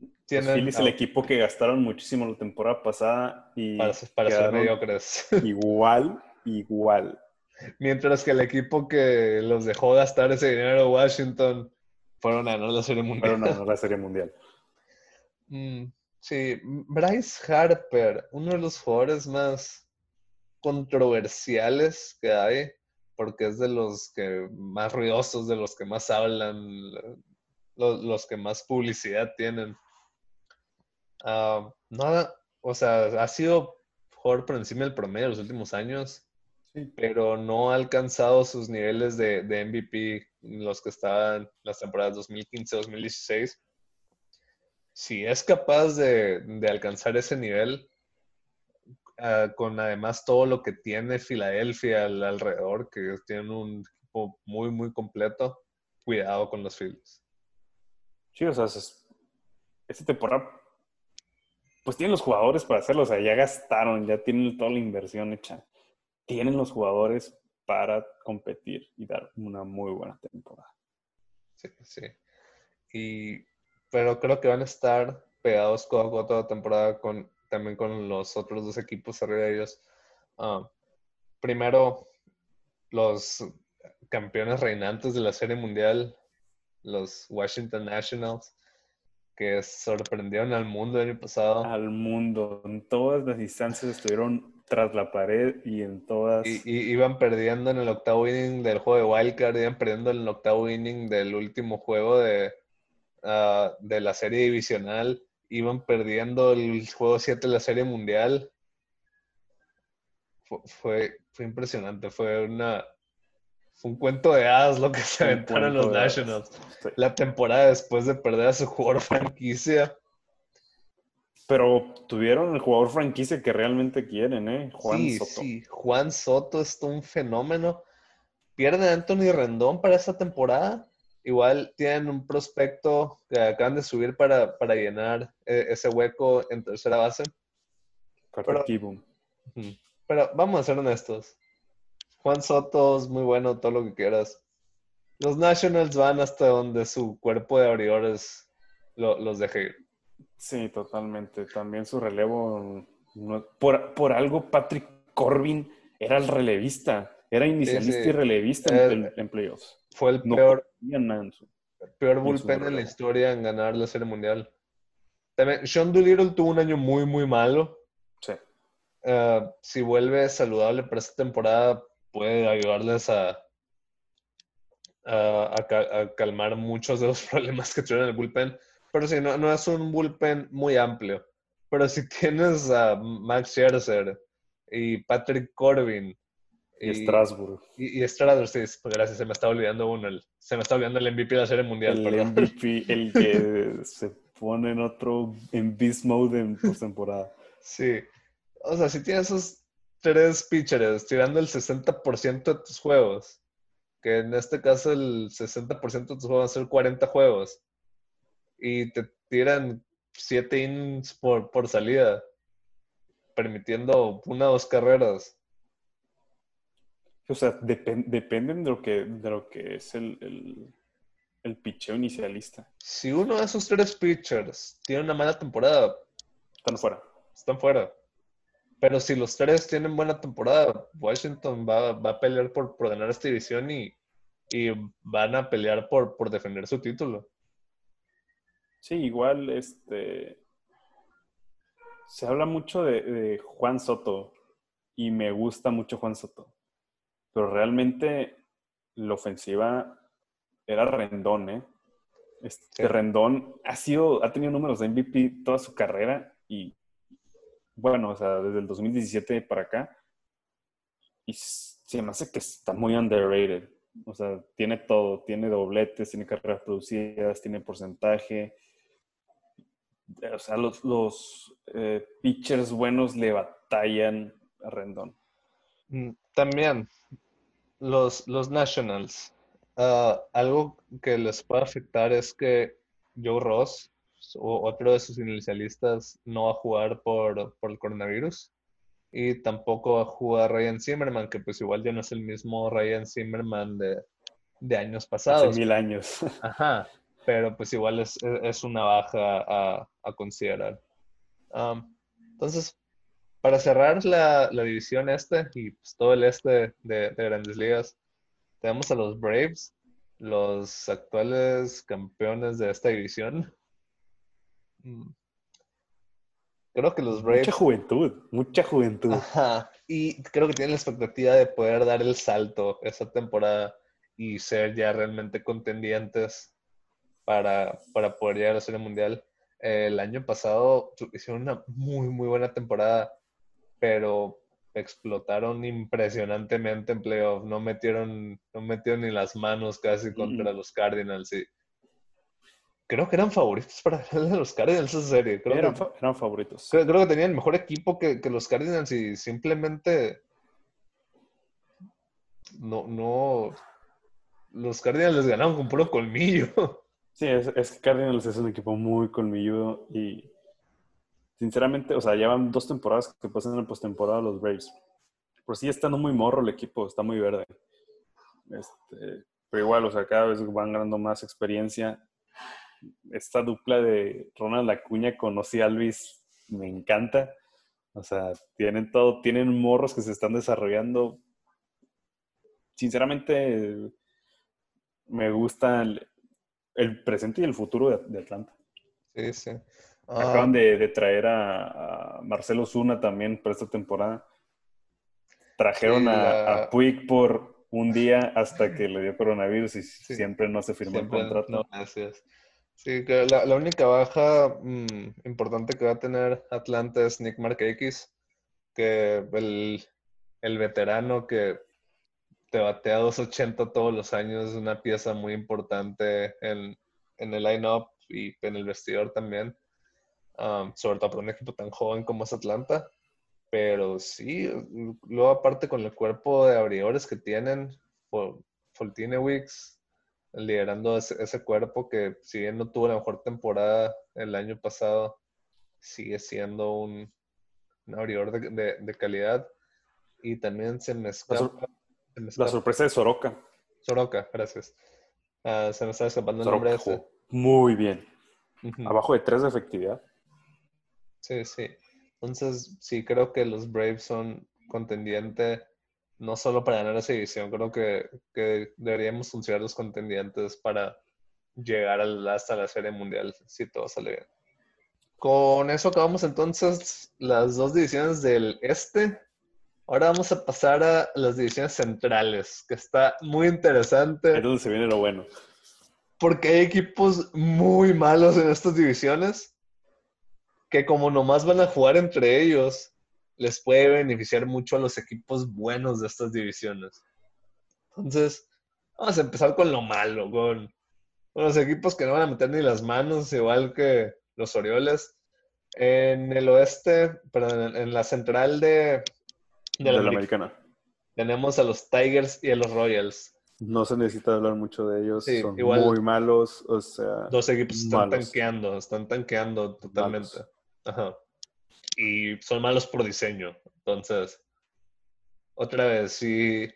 Los tienen Phillies, el equipo que gastaron muchísimo la temporada pasada y para, para ser mediocres. (laughs) igual, igual. Mientras que el equipo que los dejó gastar ese dinero, Washington, fueron a ganar la Serie Mundial. No, no la Serie Mundial. (laughs) Mm, sí, Bryce Harper, uno de los jugadores más controversiales que hay, porque es de los que más ruidosos, de los que más hablan, los, los que más publicidad tienen. Ah, nada, o sea, ha sido jugador por encima del promedio los últimos años, Sí. pero no ha alcanzado sus niveles de, de MVP, los que estaban las temporadas 2015-2016 si es capaz de, de alcanzar ese nivel, ah, con además todo lo que tiene Filadelfia al- alrededor, que tienen un equipo muy, muy completo, cuidado con los Phillies. Sí, o sea, es- esta temporada, pues tienen los jugadores para hacerlo, o sea, ya gastaron, ya tienen toda la inversión hecha. Tienen los jugadores para competir y dar una muy buena temporada. Sí, sí. Y, pero creo que van a estar pegados codo a codo toda la temporada con, también con los otros dos equipos arriba de ellos. Ah, primero, los campeones reinantes de la Serie Mundial, los Washington Nationals, que sorprendieron al mundo el año pasado. Al mundo, en todas las instancias estuvieron tras la pared y en todas... Y, y- iban perdiendo en el octavo inning del juego de Wildcard, iban perdiendo en el octavo inning del último juego de, ah, de la serie divisional iban perdiendo el juego 7 de la Serie Mundial. Fue, fue, impresionante, fue una fue un cuento de hadas lo que se aventaron los Nationals. La temporada después de perder a su jugador franquicia. Pero tuvieron el jugador franquicia que realmente quieren, ¿eh? Juan sí, Soto. Sí, Juan Soto es un fenómeno. Pierde a Anthony Rendón para esta temporada. Igual tienen un prospecto que acaban de subir para, llenar eh, ese hueco en tercera base. Pero, pero vamos a ser honestos. Juan Soto es muy bueno, todo lo que quieras. Los Nationals van hasta donde su cuerpo de abridores los deje ir. Sí, totalmente. También su relevo. por, algo, Patrick Corbin era el relevista. Era inicialista y relevista en, playoffs. Fue el peor, peor bullpen en la historia en ganar la Serie Mundial. También, Sean Doolittle tuvo un año muy, muy malo. Sí. Eh, si vuelve saludable para esta temporada, puede ayudarles a, a, calmar muchos de los (laughs) problemas que tuvieron en el bullpen. Pero sí, no, no es un bullpen muy amplio. Pero si (laughs) tienes a Max Scherzer y Patrick Corbin y, Strasbourg. Y, Strasbourg, sí, pues gracias, se me está olvidando uno. se me está olvidando el MVP de la Serie Mundial. El MVP, el que (laughs) se pone en otro, en beast mode en postemporada. Sí. O sea, si tienes esos tres pitchers tirando el 60% de tus juegos, que en este caso el 60% de tus juegos van a ser 40 juegos, y te tiran 7 innings por, por salida, permitiendo una o dos carreras o sea, dependen de lo que, de lo que es el, el, el picheo inicialista. Si uno de esos tres pitchers tiene una mala temporada, están fuera. Están fuera. Pero si los tres tienen buena temporada, Washington va, a pelear por, por, ganar esta división y, y van a pelear por, por, defender su título. Sí, igual este se habla mucho de, de Juan Soto y me gusta mucho Juan Soto. Pero realmente la ofensiva era Rendón, ¿eh? Este Rendón ha sido, ha tenido números de MVP toda su carrera y bueno, o sea, desde el 2017 para acá. Y se me hace que está muy underrated. O sea, tiene todo, tiene dobletes, tiene carreras producidas, tiene porcentaje. O sea, los, los eh, pitchers buenos le batallan a Rendón. Mm, también, los, los Nationals, ah, algo que les puede afectar es que Joe Ross, o otro de sus inicialistas, no va a jugar por, por el coronavirus. Y tampoco va a jugar Ryan Zimmerman, que pues igual ya no es el mismo Ryan Zimmerman de, de años pasados. Hace mil años. Ajá, pero pues igual es, es una baja a, a considerar. entonces, para cerrar la, división este y pues, todo el este de, grandes ligas, tenemos a los Braves, los actuales campeones de esta división. Mm. Creo que los Braves. Mucha juventud, mucha juventud. Ajá. Y creo que tienen la expectativa de poder dar el salto esa temporada y ser ya realmente contendientes para, para poder llegar a la Serie Mundial. El año pasado hicieron una muy, muy buena temporada pero explotaron impresionantemente en playoff. No metieron, no metieron ni las manos casi contra los Cardinals. Y creo que eran favoritos para (laughs) los Cardinals esa serie. Creo eran, eran favoritos. Creo, que tenían el mejor equipo que, los Cardinals y simplemente no, no. Los Cardinals les ganaron con puro colmillo. (laughs) Sí, es, es que Cardinals es un equipo muy colmilludo y sinceramente, o sea, llevan dos temporadas que pasan en postemporada los Braves. Por sí estando muy morro el equipo, está muy verde. Este, pero igual, o sea, cada vez van ganando más experiencia. Esta dupla de Ronald Acuña con Ozzy Alvis me encanta. O sea, tienen todo, tienen morros que se están desarrollando. Sinceramente, me gusta presente y el futuro de, de Atlanta. Sí, sí. Acaban ah. de, traer a, Marcelo Zuna también para esta temporada. Trajeron a, Puig por un día hasta que le dio coronavirus y siempre no se firmó el contrato. No, gracias. Sí, que la, la única baja mm, importante que va a tener Atlanta es Nick Markakis, que el, el veterano que te batea 280 todos los años es una pieza muy importante en, en el line-up y en el vestidor también, um, sobre todo para un equipo tan joven como es Atlanta. Pero sí, luego aparte con el cuerpo de abridores que tienen, Foltine Weeks, liderando ese, cuerpo que si bien no tuvo la mejor temporada el año pasado, sigue siendo un, un abridor de, de, calidad. Y también se me escapa... La, sorpresa de Soroka. Soroka, gracias. Ah, se me está escapando el nombre ese. Muy bien. Abajo de 3 de efectividad. Sí, sí. Entonces, sí, creo que los Braves son contendiente no solo para ganar esa división, creo que, que deberíamos considerar contendientes para llegar hasta la Serie Mundial, si todo sale bien. Con eso acabamos entonces las dos divisiones del este. Ahora vamos a pasar a las divisiones centrales, que está muy interesante. Es donde se viene lo bueno. Porque hay equipos muy malos en estas divisiones que como nomás van a jugar entre ellos, les puede beneficiar mucho a los equipos buenos de estas divisiones. Entonces, vamos a empezar con lo malo, con, los equipos que no van a meter ni las manos, igual que los Orioles. En el oeste, perdón, en, la central de, de, la, americana. Tenemos a los Tigers y a los Royals. No se necesita hablar mucho de ellos. Son muy malos. O sea. Dos equipos están tanqueando, están tanqueando totalmente. Ajá y son malos por diseño. Entonces, otra vez, si,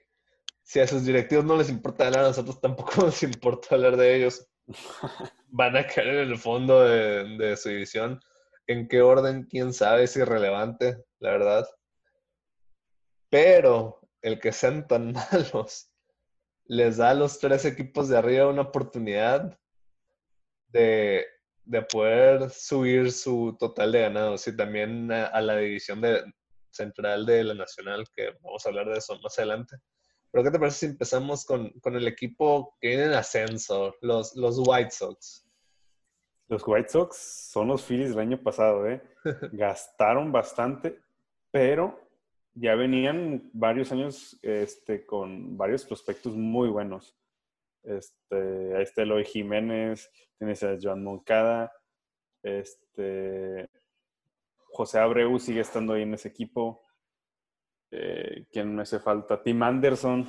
si a sus directivos no les importa hablar, a nosotros tampoco (laughs) nos importa hablar de ellos. (laughs) Van a caer en el fondo de, de su división. ¿En qué orden? ¿Quién sabe? Es irrelevante, la verdad. Pero el que sean tan (laughs) malos les da a los tres equipos de arriba una oportunidad de de poder subir su total de ganados y también a, la división de, central de la Nacional, que vamos a hablar de eso más adelante. Pero ¿qué te parece si empezamos con, con el equipo que viene en ascenso, los, los White Sox? Los White Sox son los Phillies del año pasado, ¿eh? (laughs) Gastaron bastante, pero ya venían varios años este, con varios prospectos muy buenos. Este, a este Eloy Jiménez, tienes a Joan Moncada, este, José Abreu sigue estando ahí en ese equipo. Eh, ¿Quién me hace falta? Tim Anderson.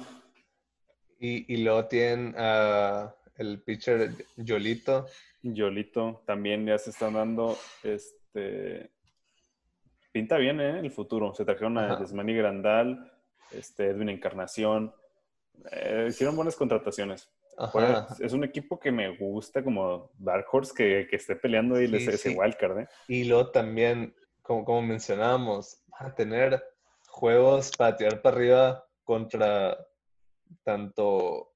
Y, y luego tienen a el pitcher Yolito. Yolito también ya se están dando. Este, pinta bien ¿eh? el futuro. Se trajeron a Desmani Grandal, este, Edwin Encarnación. Eh, hicieron buenas contrataciones. Es un equipo que me gusta como Dark Horse que, que esté peleando y les ese wildcard. ¿eh? Y luego también, como, como mencionábamos, a tener juegos para tirar para arriba contra tanto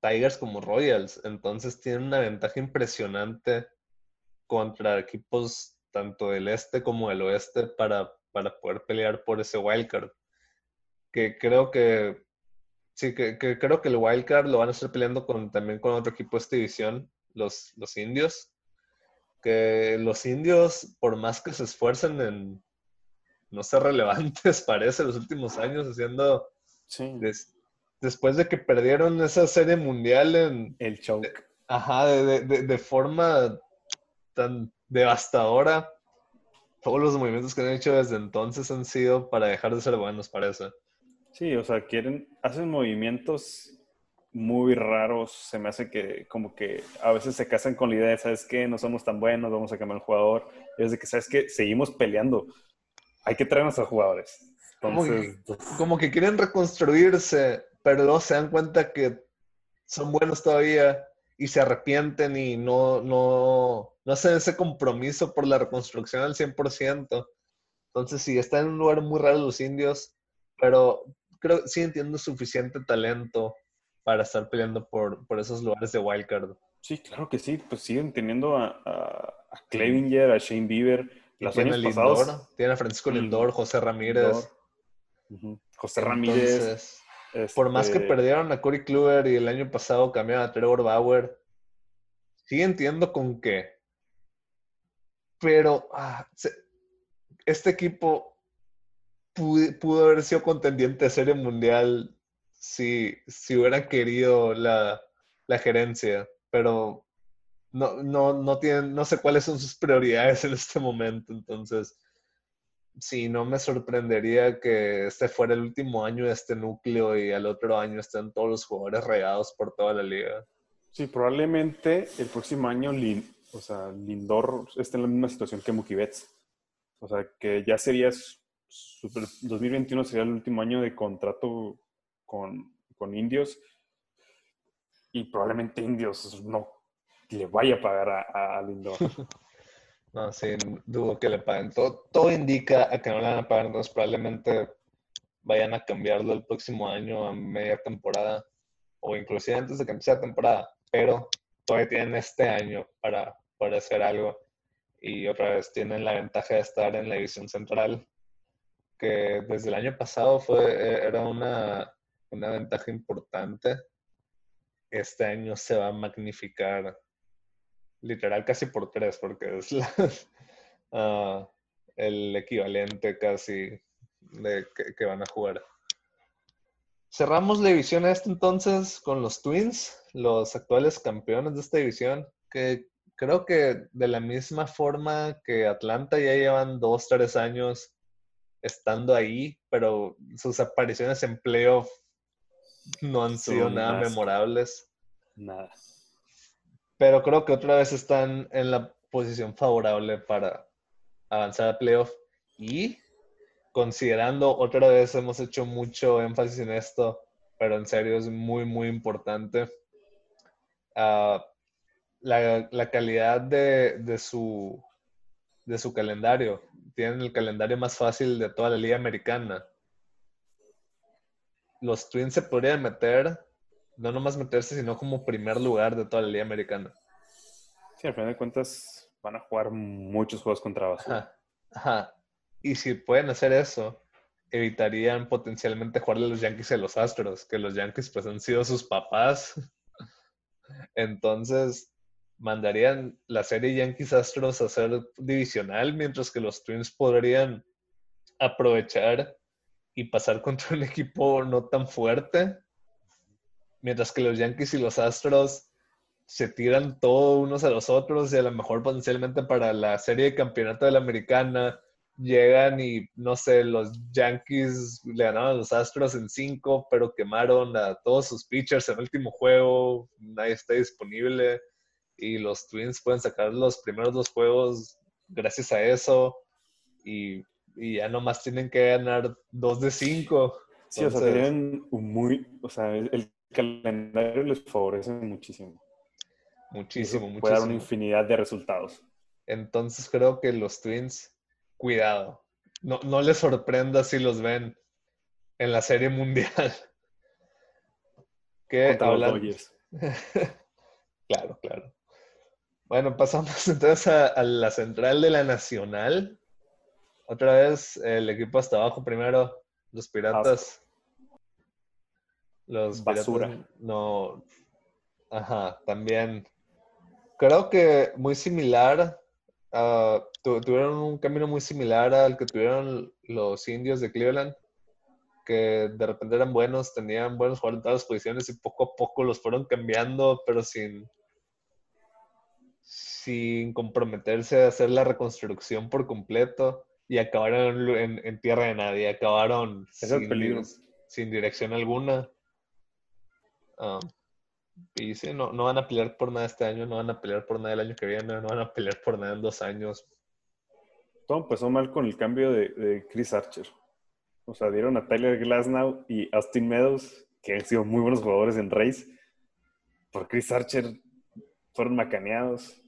Tigers como Royals. Entonces tienen una ventaja impresionante contra equipos tanto del este como del oeste para, para poder pelear por ese wildcard. Que creo que Sí, que, creo que el Wildcard lo van a estar peleando con, también con otro equipo de esta división, los, los indios. Que los indios, por más que se esfuercen en no ser relevantes, (laughs) parece, los últimos años, haciendo. después de que perdieron esa serie mundial en. El choke. ajá, de, de, de, forma tan devastadora. Todos los movimientos que han hecho desde entonces han sido para dejar de ser buenos, parece. Sí, o sea, quieren, hacen movimientos muy raros. Se me hace que como que a veces se casan con la idea de, ¿sabes qué? No somos tan buenos, vamos a cambiar el jugador. Y es de que, ¿sabes qué? Seguimos peleando. Hay que traernos a jugadores. Entonces, pues como que, quieren reconstruirse, pero luego se dan cuenta que son buenos todavía y se arrepienten y no, no, no hacen ese compromiso por la reconstrucción al 100%. Entonces, sí, están en un lugar muy raro los indios, pero creo que siguen teniendo suficiente talento para estar peleando por, por esos lugares de wildcard. Sí, claro que sí. Pues siguen teniendo a, a, a a Shane Bieber. Las años pasados. tiene a Francisco Lindor, José Ramírez. José Ramírez. Por más que este perdieron a Corey Kluber y el año pasado cambiaron a Trevor Bauer, sí entiendo con qué. Pero ah, este equipo pudo, haber sido contendiente de serie mundial si, si hubiera querido la, la gerencia, pero no, no, no, tienen, no sé cuáles son sus prioridades en este momento. Entonces, sí, no me sorprendería que este fuera el último año de este núcleo y al otro año estén todos los jugadores regados por toda la liga. Sí, probablemente el próximo año o sea, Lindor esté en la misma situación que Mookie Betts. O sea, que ya sería, super, 2021 sería el último año de contrato con, con Indios y probablemente Indios no le vaya a pagar a, a Lindor. (laughs) No, sí, dudo que le paguen. Todo, todo indica a que no le van a pagar, entonces probablemente vayan a cambiarlo el próximo año a media temporada o inclusive antes de que empiece la temporada, pero todavía tienen este año para, para hacer algo y otra vez tienen la ventaja de estar en la división central, que desde el año pasado fue, era una, una ventaja importante. Este año se va a magnificar literal casi por tres, porque es (laughs) ah, el equivalente casi de que, van a jugar. Cerramos la división este entonces con los Twins, los actuales campeones de esta división, que creo que de la misma forma que Atlanta ya llevan dos, tres años estando ahí, pero sus apariciones en playoff no han sido nada memorables. Nada pero creo que otra vez están en la posición favorable para avanzar a playoff. Y considerando, otra vez hemos hecho mucho énfasis en esto, pero en serio es muy, muy importante. Ah, la, calidad de, su, de su calendario. Tienen el calendario más fácil de toda la liga americana. Los Twins se podrían meter no nomás meterse, sino como primer lugar de toda la liga americana. Sí, al final de cuentas van a jugar muchos juegos contra basura. Ajá. Y si pueden hacer eso, evitarían potencialmente jugarle a los Yankees y a los Astros, que los Yankees pues han sido sus papás. (laughs) Entonces, mandarían la serie Yankees Astros a ser divisional, mientras que los Twins podrían aprovechar y pasar contra un equipo no tan fuerte Mientras que los Yankees y los Astros se tiran todos unos a los otros y a lo mejor potencialmente para la serie de campeonato de la americana llegan y no sé, los Yankees le ganaron a los Astros en cinco, pero quemaron a todos sus pitchers en el último juego, nadie está disponible y los Twins pueden sacar los primeros dos juegos gracias a eso y, y ya nomás tienen que ganar dos de cinco. Sí, o sea, tienen muy, o sea, el calendario les favorece muchísimo. Muchísimo, muchísimo. Puede dar una infinidad de resultados. Entonces creo que los Twins, cuidado. No, no les sorprenda si los ven en la Serie Mundial. (laughs) ¿Qué (laughs) claro, claro. Bueno, pasamos (laughs) entonces a, la central de la Nacional. Otra vez el equipo hasta abajo primero, los Piratas. Los Basura. no. Ajá, también. Creo que muy similar. tuvieron un camino muy similar al que tuvieron los indios de Cleveland, que de repente eran buenos, tenían buenos jugadores en todas las posiciones y poco a poco los fueron cambiando, pero sin, sin comprometerse a hacer la reconstrucción por completo y acabaron en, tierra de nadie, acabaron sin dirección alguna. Um, y sí, no, no van a pelear por nada este año, no van a pelear por nada el año que viene, no van a pelear por nada en dos años. Todo empezó mal con el cambio de, Chris Archer. O sea, dieron a Tyler Glasnow y Austin Meadows, que han sido muy buenos jugadores en Race. Por Chris Archer fueron macaneados.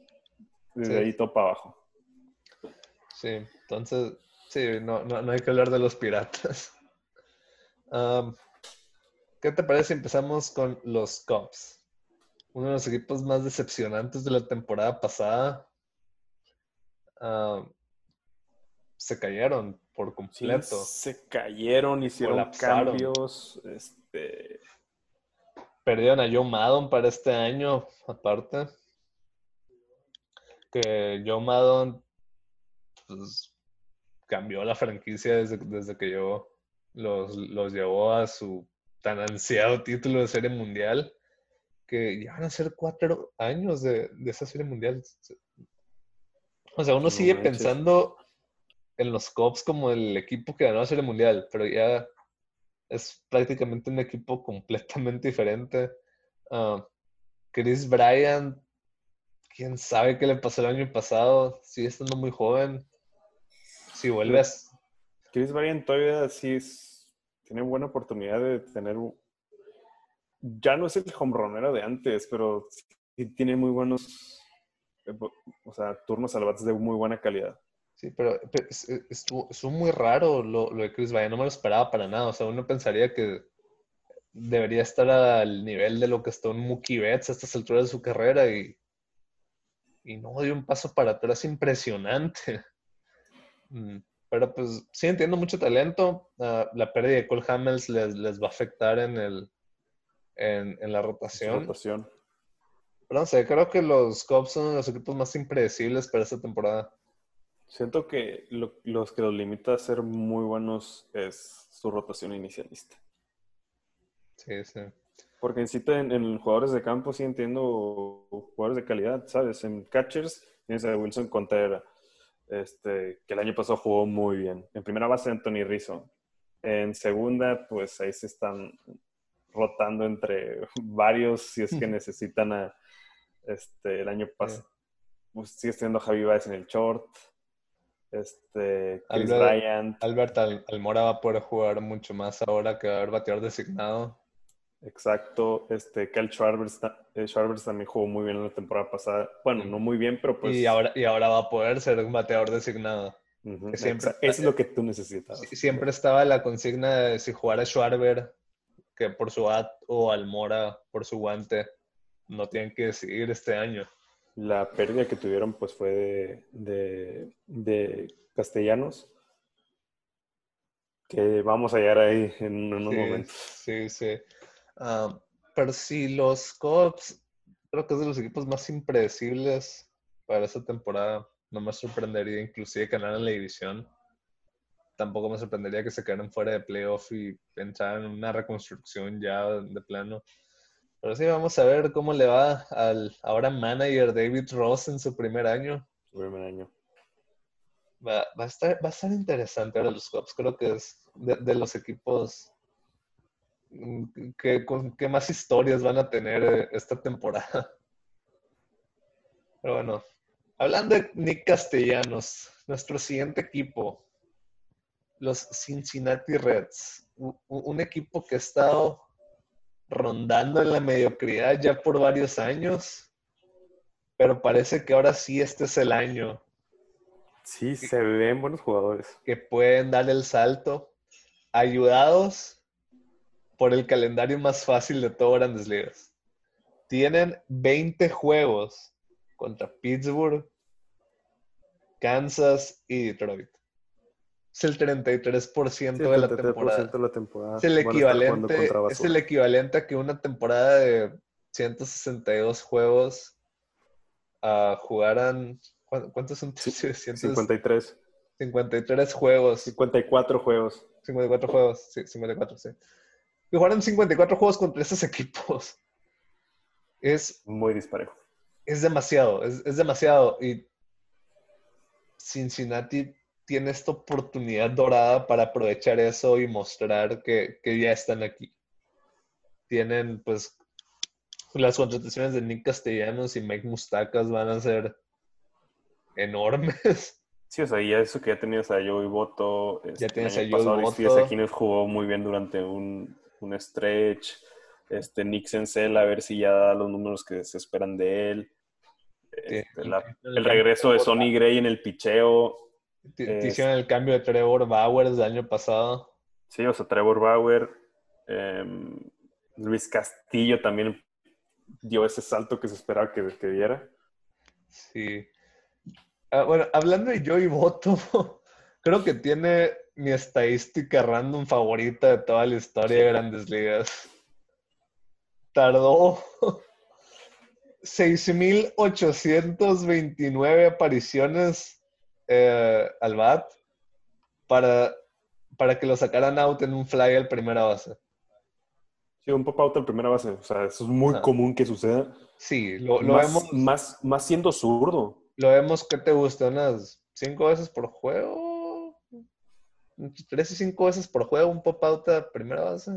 Desde ahí todo para abajo. Sí, entonces, sí, no, no, hay que hablar de los piratas. (laughs) Um, ¿Qué te parece si empezamos con los Cubs? Uno de los equipos más decepcionantes de la temporada pasada. Ah, se cayeron por completo. se cayeron, hicieron cambios. Este... Perdieron a Joe Maddon para este año, aparte. que Joe Maddon pues, cambió la franquicia desde, desde que yo los, los llevó a su tan ansiado título de serie mundial, que ya van a ser cuatro años de, de esa serie mundial. O sea, uno sigue pensando en los Cubs como el equipo que ganó la serie mundial, pero ya es prácticamente un equipo (laughs) completamente diferente. Ah, Chris Bryant, quién sabe qué le pasó el año pasado, sigue estando muy joven. Si vuelves. Chris Bryant todavía sí es, tiene buena oportunidad de tener. Ya no es el hombronero de antes, pero sí tiene muy buenos. Eh, o sea, turnos al de muy buena calidad. Sí, pero, es muy raro lo, lo, de Chris Bryant. No me lo esperaba para nada. O sea, uno pensaría que debería estar al nivel de lo que está un Mookie Betts a estas alturas de su carrera y, y no dio un paso para atrás impresionante. (laughs) Mm, pero pues sí entiendo mucho talento. Ah, la pérdida de Cole Hamels les, les va a afectar en, el, en, en la rotación. rotación. Pero no sé, creo que los Cubs son los equipos más impredecibles para esta temporada. Siento que los que los limita a ser muy buenos es su rotación inicialista. Sí, sí. Porque en, en, jugadores de campo sí entiendo jugadores de calidad, ¿sabes? En catchers tienes a Wilson Contreras, este, que el año pasado jugó muy bien. En primera base Anthony Rizzo. En segunda, pues ahí se están rotando entre (laughs) varios si es que necesitan a este el año pasado. Pues sigue siendo Javi Baez en el short. Este, Chris Albert, Bryant. Albert Almora va a poder jugar mucho más ahora que va a haber bateador designado. Exacto. Este, Cal Schwarber, eh, también jugó muy bien en la temporada pasada. Bueno, no muy bien, pero pues. Y ahora, y ahora va a poder ser un bateador designado. siempre, es lo que tú necesitas. Siempre estaba la consigna de si jugara Schwarber, que por su at o Almora por su guante, no tienen que decidir este año. La pérdida que tuvieron pues fue de, de, Castellanos, que vamos a llegar ahí en unos momentos. Sí, sí. Ah, pero si los Cubs, creo que es de los equipos más impredecibles para esta temporada. No me sorprendería inclusive ganar en la división. Tampoco me sorprendería que se quedaran fuera de playoff y pensaran en una reconstrucción ya de plano. Pero sí, vamos a ver cómo le va al ahora manager David Ross en su primer año. Su primer año. Va, a, estar, va a estar interesante ahora los Cubs. Creo que es de, los equipos que, con, que más historias van a tener eh, esta temporada. Pero bueno, hablando de Nick Castellanos, nuestro siguiente equipo, los Cincinnati Reds. Un equipo que ha estado rondando en la mediocridad ya por varios años, pero parece que ahora sí este es el año. Sí, se ven buenos jugadores. Que pueden dar el salto, ayudados por el calendario más fácil de todo Grandes Ligas. Tienen 20 juegos contra Pittsburgh, Kansas y Detroit es el 33%, de, la temporada. Es el, equivalente, es el equivalente a que una temporada de 162 juegos uh, jugaran. ¿Cuántos son? 53. 53 (laughs) juegos. 54 juegos. 54 juegos, sí, 54, sí. Y jugaron 54 juegos contra esos (laughs) equipos. Es. Muy disparejo. Es demasiado, es, es demasiado. Y Cincinnati tiene esta oportunidad dorada para aprovechar eso y mostrar que, ya están aquí. Tienen, pues, las contrataciones de Nick Castellanos y Mike Mustacas van a ser enormes. (laughs) Sí, o sea, ya eso que ya tenías a Joey Boto. ya este, tienes a Joey Boto. Aquí nos jugó muy bien durante un, un stretch. Este, Nick Senzel, a ver si ya da los números que se esperan de él. Este, el regreso de Sonny Gray en el picheo te, hicieron el cambio de Trevor Bauer del año pasado. Sí, o sea, Trevor Bauer. Em, Luis Castillo también dio ese salto que se esperaba que, que diera. Sí. Ah, bueno, hablando de Joey Boto, creo que tiene mi estadística random favorita de toda la historia de Grandes Ligas. Tardó 6.829 apariciones eh, al bat para, para que lo sacaran out en un fly al primera base. Sí, un pop-out al primera base. O sea, eso es muy común que suceda. Sí, lo, más, vemos. Más, más siendo zurdo. Lo vemos, ¿qué te gusta? ¿Unas cinco veces por juego? ¿Tres y cinco veces por juego un pop-out a primera base?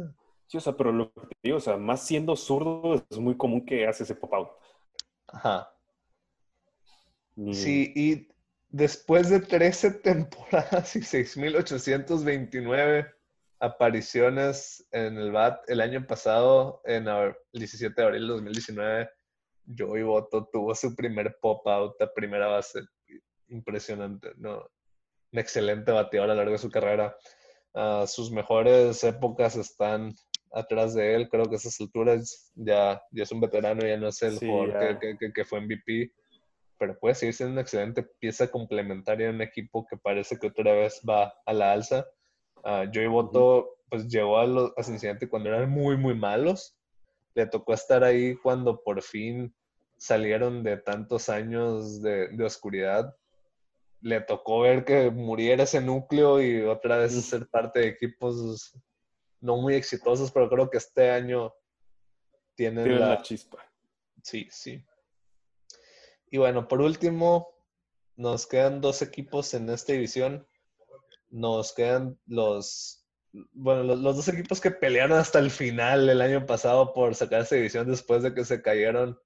Sí, o sea, pero lo que te digo, o sea, más siendo zurdo, es muy común que hace ese pop-out. Ajá. Sí, y después de 13 temporadas (laughs) y 6.829 apariciones en el BAT el año pasado, en el 17 de abril de 2019, Joey Boto tuvo su primer pop-out a primera base. Impresionante, ¿no? Un excelente bateador a lo largo de su carrera. Ah, sus mejores épocas están atrás de él. Creo que a esas alturas ya, ya es un veterano, ya no es el jugador que, que, que, fue MVP. Pero puede seguir siendo una excelente pieza complementaria en un equipo que parece que otra vez va a la alza. Uh, Joey Boto pues llegó a, los, a Cincinnati cuando eran muy, muy malos. Le tocó estar ahí cuando por fin salieron de tantos años de, de oscuridad. Le tocó ver que muriera ese núcleo y otra vez ser parte de equipos no muy exitosos, pero creo que este año tienen la... chispa. Sí, sí. Y bueno, por último, nos quedan dos equipos en esta división. Nos quedan los, bueno, los, dos equipos que pelearon hasta el final el año pasado por sacar esta división después de que se cayeron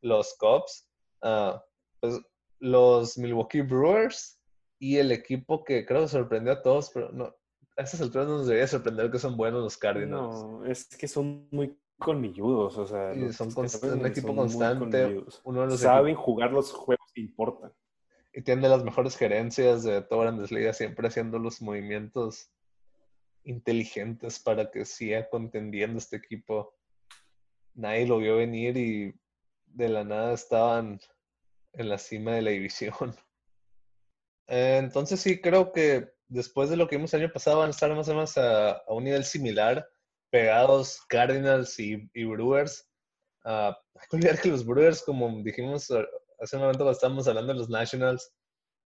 los Cubs. Ah, pues los Milwaukee Brewers y el equipo que creo que sorprendió a todos, pero no, a esas alturas nos debería sorprender que son buenos los Cardinals. No, es que son muy colmilludos, o sea, son un equipo constante. Uno de los Saben jugar los juegos que importan. Y tienen de las mejores gerencias de toda Grandes Ligas, siempre haciendo los movimientos inteligentes para que siga contendiendo este equipo. Nadie lo vio venir y de la nada estaban en la cima de la división. (laughs) entonces sí, creo que después de lo que vimos el año pasado, van a estar más o menos a, un nivel similar, pegados Cardinals y, Brewers. Uh, que olvidar que los Brewers, como dijimos hace un momento cuando estábamos hablando de los Nationals,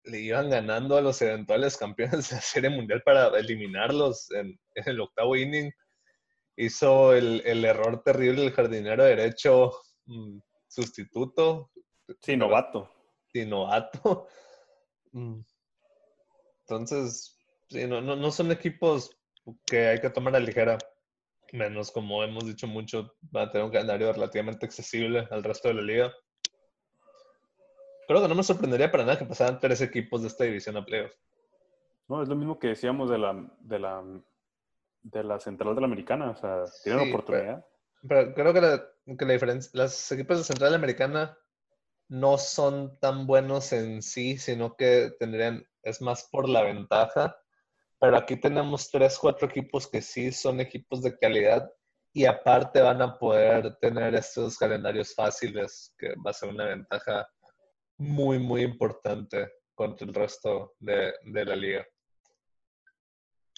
le iban ganando a los eventuales campeones de la Serie Mundial para eliminarlos en, el octavo inning. Hizo el, error terrible el jardinero derecho mm, sustituto. Sí, novato. Sí, novato. (laughs) Mm. Entonces, sí, no, no, son equipos que hay que tomar a ligera. Menos, como hemos dicho mucho, van a tener un calendario relativamente accesible al resto de la liga. Creo que no me sorprendería para nada que pasaran tres equipos de esta división a playoffs. No, es lo mismo que decíamos de la, de la, de la central de la americana. O sea, tienen oportunidad. Pero, creo que la, que la diferencia, los equipos de central americana no son tan buenos en sí, sino que tendrían es más por la ventaja. Pero aquí tenemos tres, cuatro equipos que sí son equipos de calidad y aparte van a poder tener estos calendarios fáciles, que va a ser una ventaja muy, muy importante contra el resto de, la liga.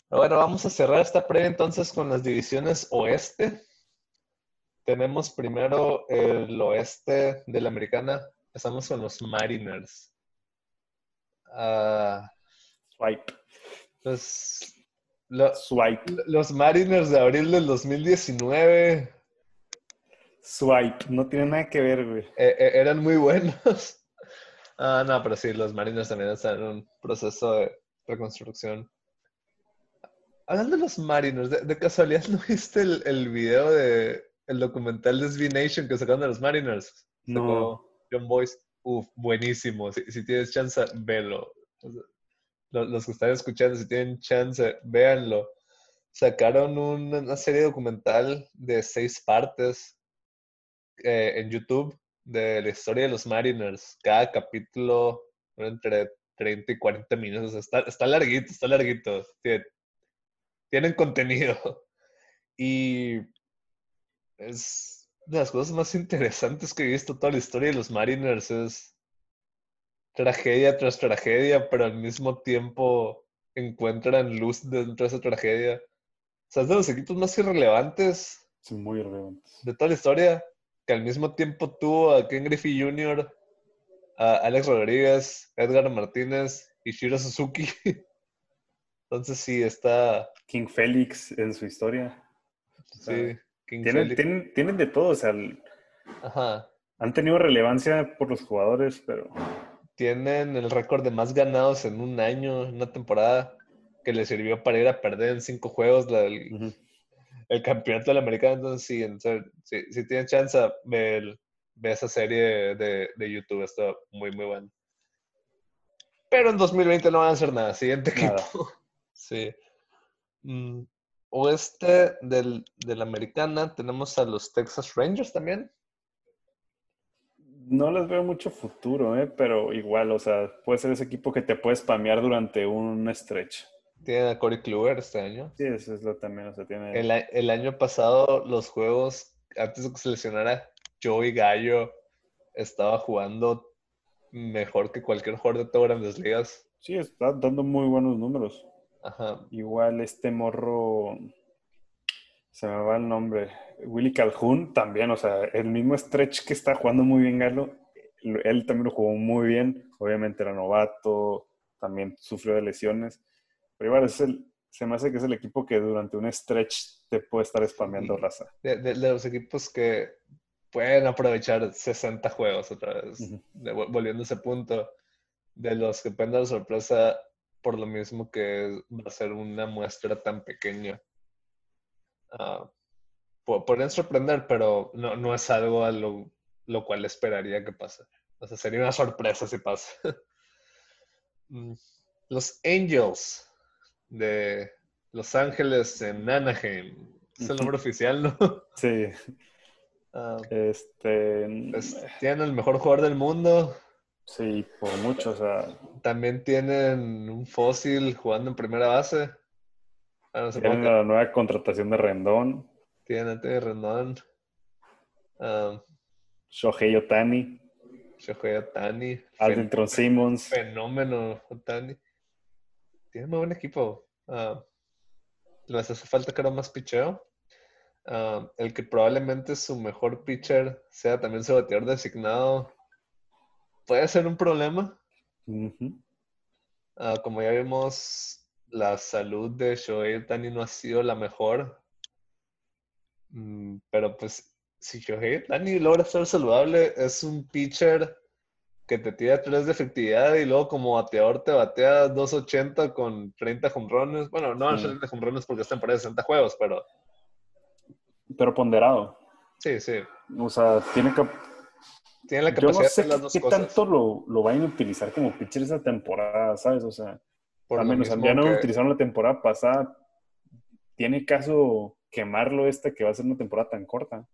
Bueno, vamos a cerrar esta previa entonces con las divisiones oeste. Tenemos primero el oeste de la americana. Empezamos con los Mariners. Ah, Swipe. Los, Swipe. Los Mariners de abril del 2019. Swipe, no tiene nada que ver, güey. E, e, eran muy buenos. (laughs) Ah, no, pero sí, los Mariners también están en un proceso de reconstrucción. Hablando de los Mariners, de, casualidad no viste el, el, video de el documental de SB Nation que sacaron de los Mariners? No. John Boyce. Uf, buenísimo. Si, tienes chance, velo. Los, que están escuchando, si tienen chance, véanlo. Sacaron una serie documental de seis partes eh, en YouTube de la historia de los Mariners. Cada capítulo entre 30 y 40 minutos. Está, está larguito, está larguito. tienen contenido. (laughs) Y es de las cosas más (laughs) interesantes que he visto toda la historia de los Mariners es tragedia tras tragedia, pero al mismo tiempo encuentran luz dentro de esa tragedia. O sea, es de los equipos más irrelevantes. Sí, muy irrelevantes. De toda la historia. que al mismo tiempo tuvo a Ken Griffey Jr., a Alex Rodríguez, Edgar Martínez y Shiro Suzuki. (laughs) Entonces sí, está... King Félix en su historia. Sí, Tienen, tienen, tienen de todo, o sea, el- Ajá. han tenido relevancia por los jugadores, pero Tienen el récord de más ganados en un año, en una temporada, que le sirvió para ir a perder en cinco juegos la el campeonato del americano. Entonces, sí, en serio, si, tienen chance, ve, el- ve esa serie de, de YouTube, está muy, muy buena. Pero en 2020 no van a hacer nada. Siguiente equipo. Nada. (laughs) Sí. Mm, oeste del, de la americana tenemos a los Texas Rangers también. no les veo mucho futuro, ¿eh? pero igual, o sea, puede ser ese equipo que te puede spamear durante un stretch. Tienen a Corey Kluber este año. Sí, eso es lo también, o sea, tiene... El, el año pasado, los juegos, antes de que se lesionara Joey Gallo, estaba jugando mejor que cualquier jugador de todas grandes ligas. Sí, está dando muy buenos números. Ajá. Igual este morro, se me va el nombre, Willy Calhoun también, o sea, el mismo stretch que está jugando muy bien Galo, él también lo jugó muy bien, obviamente era novato, también sufrió de lesiones, pero igual es el, se me hace que es el equipo que durante un stretch te puede estar spameando raza. De, de- de los equipos que pueden aprovechar 60 juegos otra vez, de- volviendo a ese punto, de los que pueden dar sorpresa por lo mismo que va a ser una muestra tan pequeña. Ah, po- podrían sorprender, pero no, no es algo a lo, lo cual esperaría que pase. O sea, sería una sorpresa si pasa. (laughs) Mm, Los Angels de Los Ángeles en Anaheim. Es el nombre oficial, ¿no? (laughs) Sí, Ah, este, pues, tienen el mejor jugador del mundo. Sí, por mucho, o sea, También tienen un fósil jugando en primera base. Ah, no, tienen la nueva contratación de Rendón, tienen Anthony Rendón. Ah, Shohei Otani, Shohei Ohtani. Aldrin Simmons. Fenómeno Ohtani. Tiene muy buen equipo. Les hace falta que era más picheo. El que probablemente su mejor pitcher sea también su bateador designado. Puede ser un problema. Ah, como ya vimos, la salud de Shohei Ohtani no ha sido la mejor. Mm, pero pues, si Shohei Ohtani logra estar saludable, es un pitcher que te tira 3 de efectividad y luego como bateador te batea 2.80 con 30 jonrones. Bueno, no Sí. 30 jonrones porque están para 60 juegos, pero Pero ponderado. sí, sí. O sea, tiene que. Tiene la Yo no capacidad sé de hacer las qué, dos qué cosas. tanto lo, lo vayan a utilizar como pitcher esa temporada, ¿sabes? O sea, Por al lo menos ya no lo utilizaron la temporada pasada. ¿Tiene caso quemarlo esta que va a ser una temporada tan corta?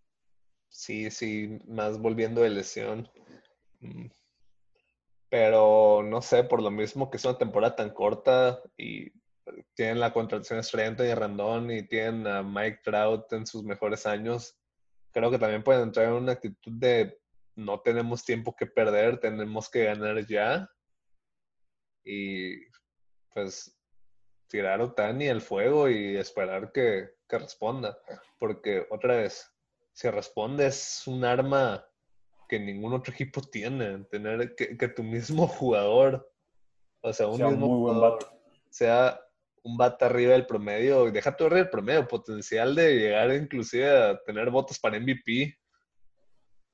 Sí, sí, más volviendo de lesión. Mm. Pero no sé, por lo mismo que es una temporada tan corta y tienen la contratación estrella de Randón y tienen a Mike Trout en sus mejores años, creo que también pueden entrar en una actitud de no tenemos tiempo que perder, tenemos que ganar ya. Y pues tirar a Otani al fuego y esperar que, que responda. Porque otra vez, si responde es un arma que ningún otro equipo tiene. Tener que, que tu mismo jugador, o sea, un Sea mismo muy buen jugador, bat. sea un bat arriba del promedio, deja tu arriba del promedio, potencial de llegar inclusive a tener votos para MVP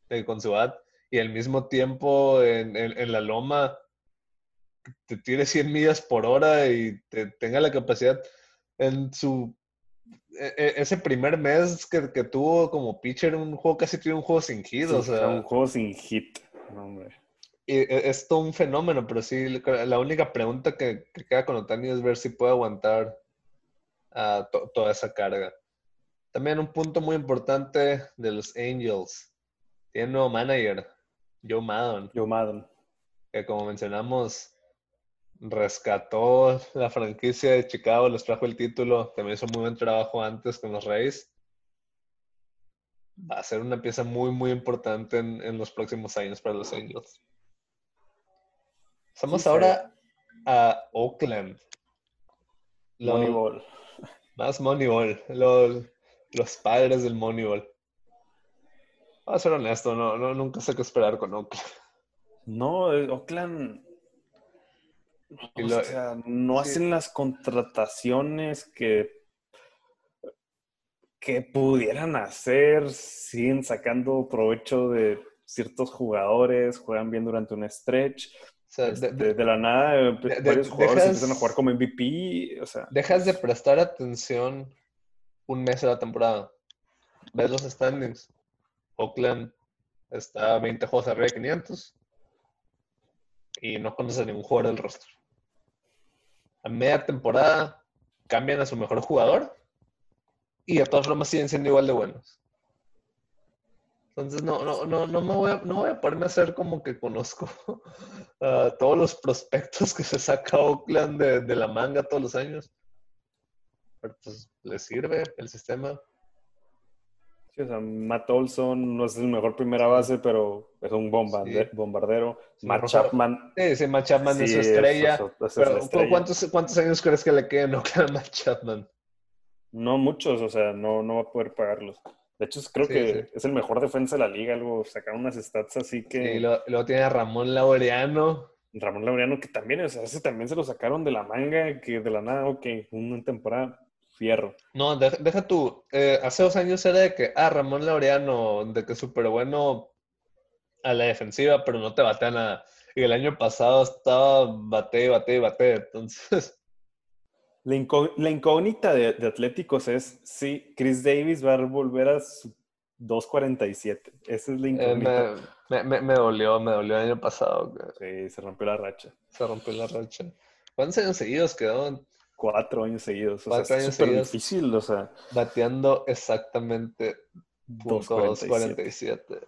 eh, con su bat, y al mismo tiempo en, en- en la loma te tire 100 millas por hora y te, tenga la capacidad en su e- e- ese primer mes que, que tuvo como pitcher un juego casi tuvo un juego sin hit, Sí, o sea, un juego sin hit. No, hombre. y e- es todo un fenómeno, pero sí, la única pregunta que, que queda con Otani es ver si puede aguantar ah, to- toda esa carga. También un punto muy importante de los Angels. Tiene un nuevo manager, Joe Maddon, Joe Madden. que como mencionamos, rescató la franquicia de Chicago, les trajo el título, también hizo muy buen trabajo antes con los Reyes. Va a ser una pieza muy, muy importante en, en los próximos años para los Angels. Pasamos Sí, ahora a Oakland. Moneyball. más Moneyball. Los, los padres del Moneyball. A ser honesto, no, no, nunca sé qué esperar con Oakland. No, eh, Oakland. o sea, no hacen las contrataciones que, que pudieran hacer, siguen sacando provecho de ciertos jugadores, juegan bien durante un stretch. Este, de, la nada, eh, varios jugadores empiezan a jugar como MVP. O sea, dejas de prestar atención un mes de la temporada. Ves los standings. Oakland está 20 juegos arriba de 500 y no conoces a ningún jugador del rostro. A media temporada cambian a su mejor jugador y de todas formas siguen siendo igual de buenos. Entonces no, no, no, no me voy a, no voy a ponerme a hacer como que conozco (laughs) todos los prospectos que se saca Oakland de, de la manga todos los años. Pero pues le sirve el sistema. Sí, o sea, Matt Olson no es el mejor primera base, pero es un bombardero. Matt Chapman. Sí, sí, Matt Chapman es su estrella. pero, ¿cuántos, ¿cuántos, años crees que le queden a (laughs) Matt Chapman? No muchos, o sea, no, no va a poder pagarlos. De hecho, creo que es el mejor defensa de la liga, algo, sacaron unas stats así que... Y luego, tiene a Ramón Laureano. Ramón Laureano, que también, o sea, ese también se lo sacaron de la manga, que de la nada, ok, una temporada fierro. No, deja, tú. Eh, hace dos años era de que, ah, Ramón Laureano, de que súper bueno a la defensiva, pero no te batea nada. Y el año pasado estaba bate, bate, bate. Entonces. (laughs) La, incógnita de, Atléticos es si Chris Davis va a volver a su 2.47. Esa es la eh, incógnita. me, dolió, me dolió el año pasado. Sí, se rompió la racha. Se rompió la racha. ¿Cuántos años seguidos quedó? Cuatro años seguidos. O sea, es súper difícil, o sea. Bateando exactamente 2.47.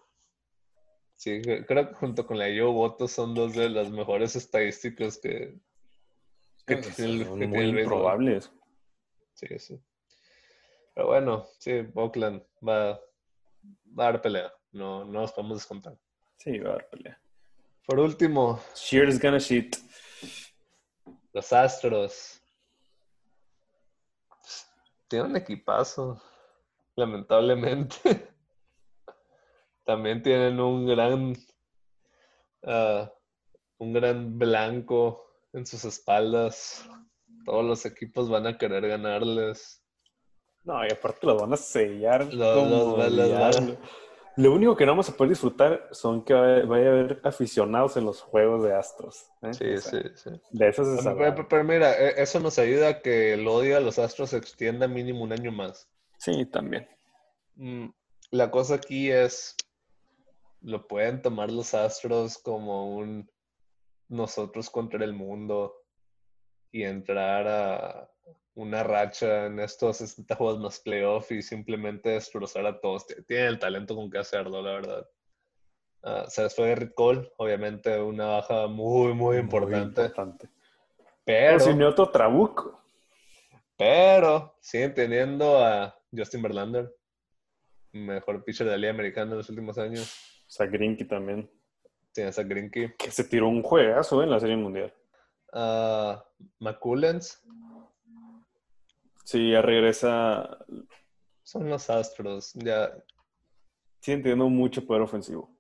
Sí, creo que junto con la Yo Voto son dos de las mejores estadísticas que, que son muy improbables. Sí, sí. Pero bueno, sí, Oakland va, va a dar pelea. No, no nos podemos descontar. Sí, va a dar pelea. Por último. Shears gonna shit. Los Astros tiene un equipazo, lamentablemente. (laughs) También tienen un gran, ah, un gran blanco en sus espaldas. Todos los equipos van a querer ganarles. No, y aparte los van a sellar. Lo único que no vamos a poder disfrutar son que vaya a haber aficionados en los juegos de Astros. ¿eh? Sí, sí, sí. De eso se sabe. Pero, mira, e, eso nos ayuda a que el odio a los Astros se extienda mínimo un año más. Sí, también. Mm, la cosa aquí es, lo pueden tomar los Astros como un nosotros contra el mundo y entrar a, una racha en estos 60 juegos más playoff y simplemente destrozar a todos. Tiene el talento con que hacerlo, la verdad. Uh, se les fue Rick Cole, obviamente una baja muy, muy importante. Pero. sin otro Trabuco. Pero siguen teniendo a Justin Verlander, mejor pitcher de la Liga Americana en los últimos años. Sagrinki también. Tiene a Grinky. Que se tiró un juegazo en la Serie Mundial. McCullens Sí, ya regresa. Son los Astros, ya. Siguen teniendo mucho poder ofensivo.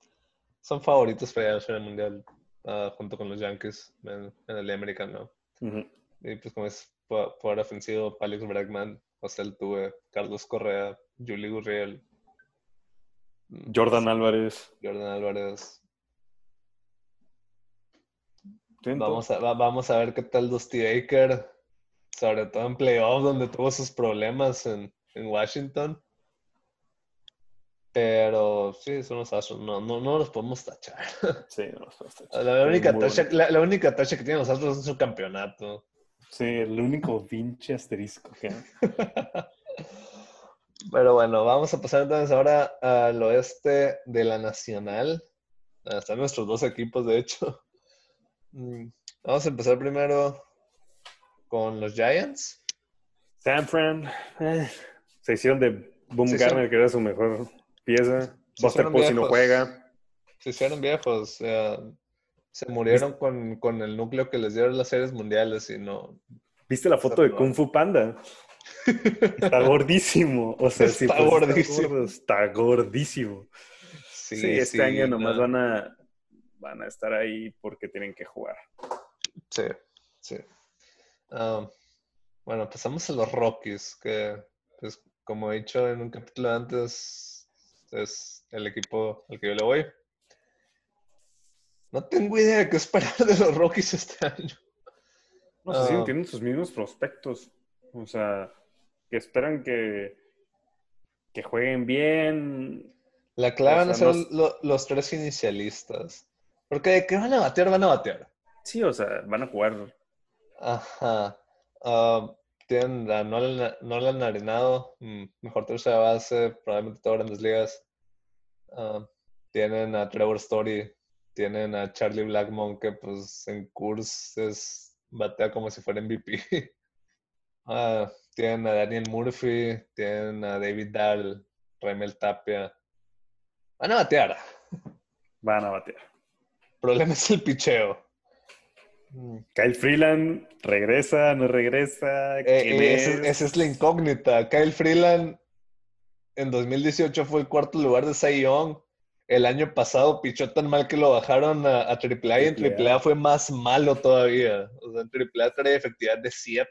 Son favoritos para ir a Mundial ah, junto con los Yankees en, el americano. Y pues como es poder ofensivo, Alex Bregman, José Altuve, Carlos Correa, Julie Gurriel. Jordan Álvarez. Jordan Álvarez. Vamos a, vamos a ver qué tal Dusty Baker sobre todo en playoffs donde tuvo sus problemas en, Washington. Pero sí, son los Astros. No, no, no los podemos tachar. (laughs) Sí, no los podemos tachar. La única, tacha, la, única tacha que tienen los Astros es su campeonato. Sí, el único pinche asterisco (laughs) Pero bueno, vamos a pasar entonces ahora al oeste de la Nacional. Están nuestros dos equipos, de hecho. Mm, vamos a empezar primero con los Giants. San Fran, eh, se hicieron de Boom Garner, que era su mejor pieza. Buster Posey no juega. Se hicieron viejos. se murieron con, con, el núcleo que les dieron las series mundiales y no. ¿Viste la foto de Kung Fu Panda? Está (laughs) gordísimo. O sea, está gordísimo. Está, gordísimo. Sí, este año nomás van a van a estar ahí porque tienen que jugar. Sí, sí. Um, bueno, pasamos a los Rockies, que pues, como he dicho en un capítulo antes, es el equipo al que yo le voy. No tengo idea de qué esperar de los Rockies este año. No sé si tienen sus mismos prospectos. O sea, que esperan que, que jueguen bien. La clave van a ser los tres inicialistas. Porque de qué van a batear, van a batear. Sí, o sea, van a jugar. Ajá. Uh, tienen a Nolan, Arenado, mm, mejor tercera base, probablemente todas grandes ligas. Uh, tienen a Trevor Story, tienen a Charlie Blackmon, que pues en curse es batea como si fuera MVP. uh, (laughs) tienen a Daniel Murphy, tienen a David Dahl, Remel Tapia. Van a batear. Van a batear. El problema es el picheo. Kyle Freeland regresa, no regresa. Eh, eh, esa es la incógnita. Kyle Freeland en 2018 fue el cuarto lugar de Cy Young. El año pasado pichó tan mal que lo bajaron a, AAA y en AAA fue más malo todavía. O sea, en AAA trae efectividad de 7.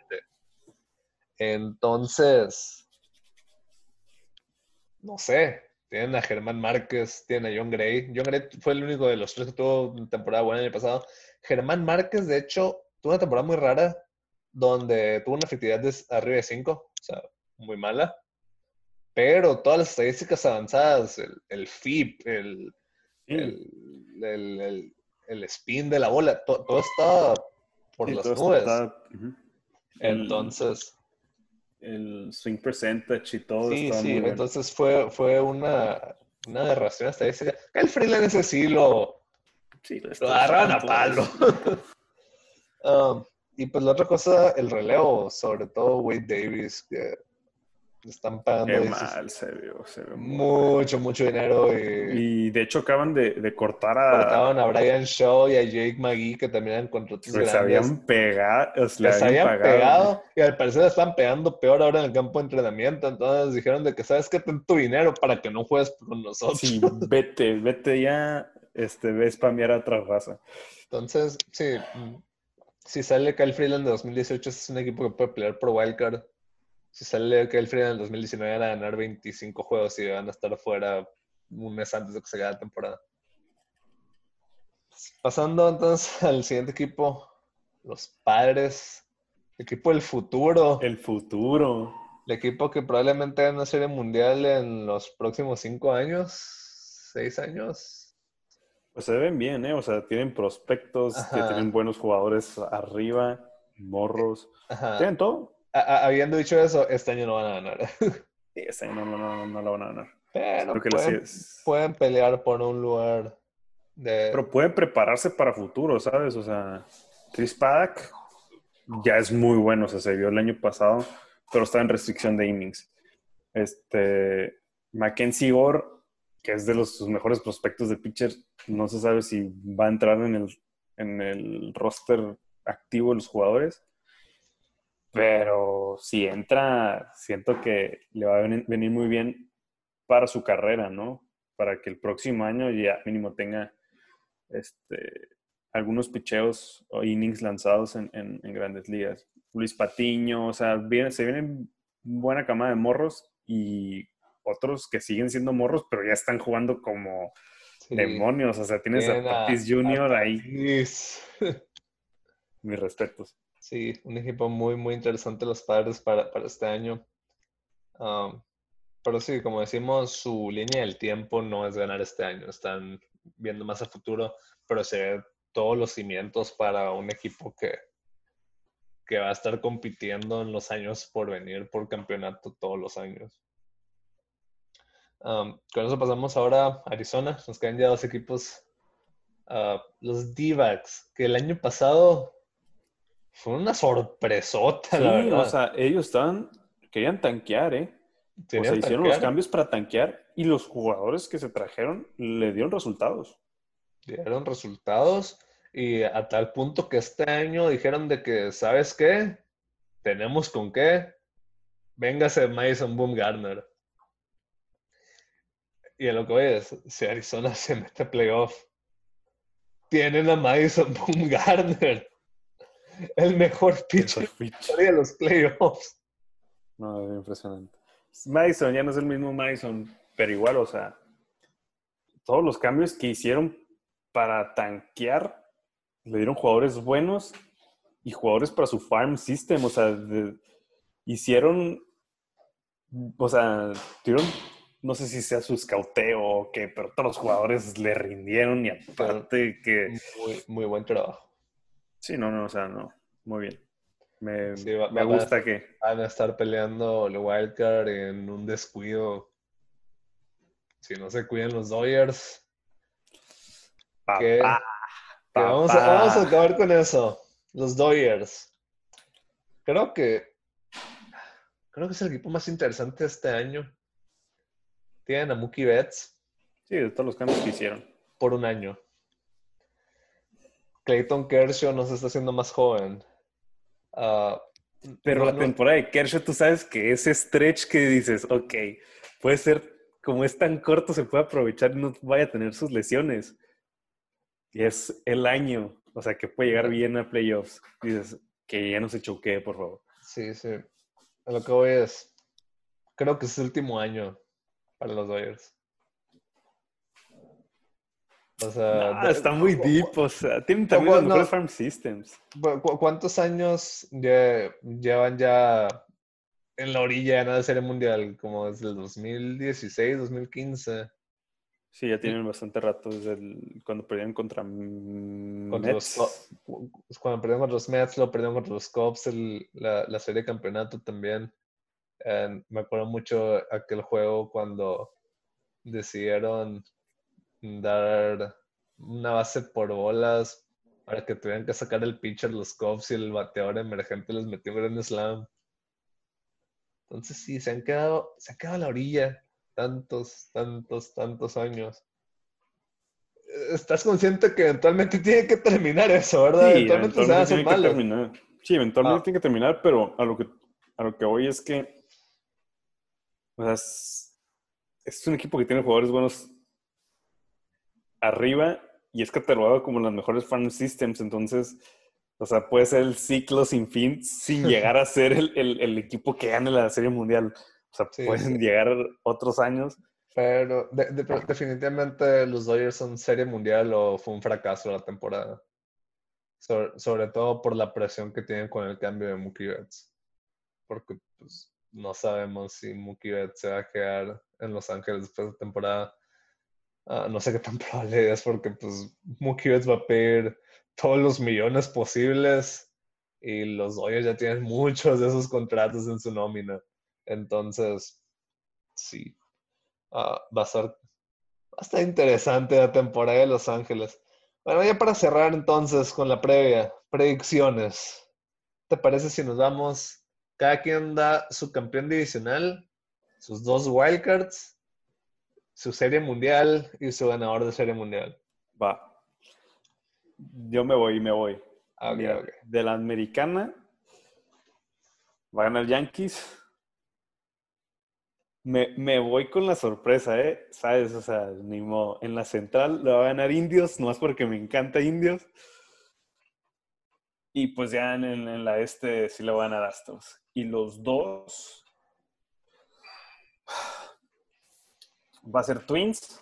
Entonces, no sé. Tienen a Germán Márquez, tienen a John Gray. John Gray fue el único de los tres que tuvo una temporada buena el año pasado. Germán Márquez, de hecho, tuvo una temporada muy rara donde tuvo una efectividad de arriba de 5, o sea, muy mala. Pero todas las estadísticas avanzadas, el, el FIP, el, el, el, spin de la bola, todo está por las nubes. Entonces. El swing percentage y todo. Sí, sí, entonces fue, fue una, una aberración estadística. El freelance ese sí lo, Sí, lo agarran a palo. (laughs) Um, y pues la otra cosa, el relevo, sobre todo Wade Davis, que están pagando. Qué mal se vio, se mucho, mucho dinero. Y, de hecho acaban de, cortar a. Cortaban a Brian Shaw y a Jake McGee, que también eran contratos grandes. Habían pegado, les, habían, pegado. Y al parecer están pegando peor ahora en el campo de entrenamiento. Entonces dijeron de que sabes que ten tu dinero para que no juegues con nosotros. Sí, vete, vete ya este, ve spamear a otra raza. Entonces, sí, mm, si sale Kyle Freeland de 2018, es un equipo que puede pelear por Wildcard. Si sale Kyle Freeland en 2019, van a ganar 25 juegos y van a estar fuera un mes antes de que se acabe la temporada. Pasando entonces (laughs) al siguiente equipo, los padres, el equipo del futuro. El futuro. El equipo que probablemente gane una serie mundial en los próximos cinco años, seis años, pues se ven bien, ¿eh? O sea, tienen prospectos, que tienen buenos jugadores arriba, morros. Tienen todo. Habiendo dicho eso, este año no van a ganar. (laughs) sí, este año no, no, no, lo van a ganar. Pero pueden, pueden, pelear por un lugar de... Pero pueden prepararse para futuro, ¿sabes? O sea, Chris Paddock ya es muy bueno. O sea, se vio el año pasado, pero está en restricción de innings. Este... Mackenzie Gore que es de los, sus mejores prospectos de pitcher, no se sabe si va a entrar en el, en el roster activo de los jugadores. Pero si entra, siento que le va a venir, muy bien para su carrera, ¿no? Para que el próximo año ya mínimo tenga este, algunos picheos o innings lanzados en, grandes ligas. Luis Patiño, o sea, viene, se viene buena camada de morros y otros que siguen siendo morros, pero ya están jugando como demonios. O sea, tienes a Tatis Jr. ahí. (laughs) Mis respetos. Sí, un equipo muy, muy interesante los padres para, este año. Um, pero sí, como decimos, su línea del tiempo no es ganar este año. Están viendo más a futuro, pero se ven todos los cimientos para un equipo que, que va a estar compitiendo en los años por venir por campeonato todos los años. Um, con eso pasamos ahora a Arizona. Nos quedan ya dos equipos. Uh, los d que el año pasado fue una sorpresota, la verdad. O sea, ellos estaban, querían tanquear, ¿eh? O sea, hicieron los cambios para tanquear y los jugadores que se trajeron le dieron resultados. Dieron resultados y a tal punto que este año dijeron de que, ¿sabes qué? Tenemos con qué. Véngase Mason Boom Garner y a lo que voy es, si Arizona (laughs) se mete a playoff, tienen a Madison Bumgarner, el mejor pitcher de los playoffs. No, es impresionante. Madison ya no es el mismo Madison, pero igual, o sea, todos los cambios que hicieron para tanquear, le dieron jugadores buenos y jugadores para su farm system, o sea, hicieron, o sea, tuvieron, no sé si sea su escauteo o qué, pero todos los jugadores le rindieron y aparte que... Muy, muy buen trabajo. Sí, no, no, o sea, no, muy bien. Me, me gusta que... Van a estar peleando el wildcard en un descuido. Si no se cuidan los Dodgers. vamos, a, vamos a acabar con eso. Los Dodgers. Creo que. Creo que es el equipo más interesante este año. Tienen a Mookie Betts. Sí, de todos los cambios que hicieron. Por un año. Clayton Kershaw nos está haciendo más joven. Ah, Pero la temporada de Kershaw, tú sabes que ese stretch que dices, ok, puede ser, como es tan corto, se puede aprovechar y no vaya a tener sus lesiones. Y es el año o sea, que puede llegar bien a playoffs. Dices, que ya no se choquee, por favor. Sí, sí. A lo que voy es, creo que es el último año para los Dodgers. O sea, está muy deep, o sea, tienen también los mejores farm systems. ¿Cuántos años llevan ya en la orilla de la Serie Mundial? Como desde el 2016, 2015. Sí, ya tienen bastante rato desde cuando perdieron contra, Mets. cuando perdieron contra los Mets, lo perdieron contra los Cubs, la, serie de campeonato también. me acuerdo mucho aquel juego cuando decidieron dar una base por bolas para que tuvieran que sacar el pitcher los Cubs y el bateador emergente les metió un gran slam. Entonces sí, se han quedado, se han quedado a la orilla tantos, tantos, tantos años. Estás consciente que eventualmente tiene que terminar eso, ¿verdad? Sí, eventualmente, se va a tiene que terminar. Sí, eventualmente ah. tiene que terminar, pero a lo que, a lo que voy es que es, un equipo que tiene jugadores buenos arriba y es catalogado como las mejores farm systems, entonces, o sea, puede ser el ciclo sin fin sin (laughs) llegar a ser el, el equipo que gane la Serie Mundial. O sea, pueden llegar otros años. Pero definitivamente los Dodgers son serie mundial o fue un fracaso la temporada. Sobre, todo por la presión que tienen con el cambio de Mookie Betts. Porque pues, no sabemos si Mookie Betts se va a quedar en Los Ángeles después de la temporada. Ah, no sé qué tan (laughs) probable es porque pues Mookie Betts va a pedir todos los millones posibles y los Dodgers ya tienen muchos de esos contratos en su nómina. Entonces, sí, ah, va a ser interesante la temporada de Los Ángeles. Bueno, ya para cerrar entonces con la previa, predicciones. ¿Te parece si nos vamos? Cada quien da su campeón divisional, sus dos wildcards, su serie mundial y su ganador de serie mundial. Va. Yo me voy, me voy. Ah, de la americana va a ganar Yankees. Me, me, voy con la sorpresa, ¿eh? ¿Sabes? O sea, ni modo. En la central lo va a ganar Indios, no es porque me encanta Indios. Y pues ya en, en la este sí lo van a ganar Astros. Y los dos. Va a ser Twins.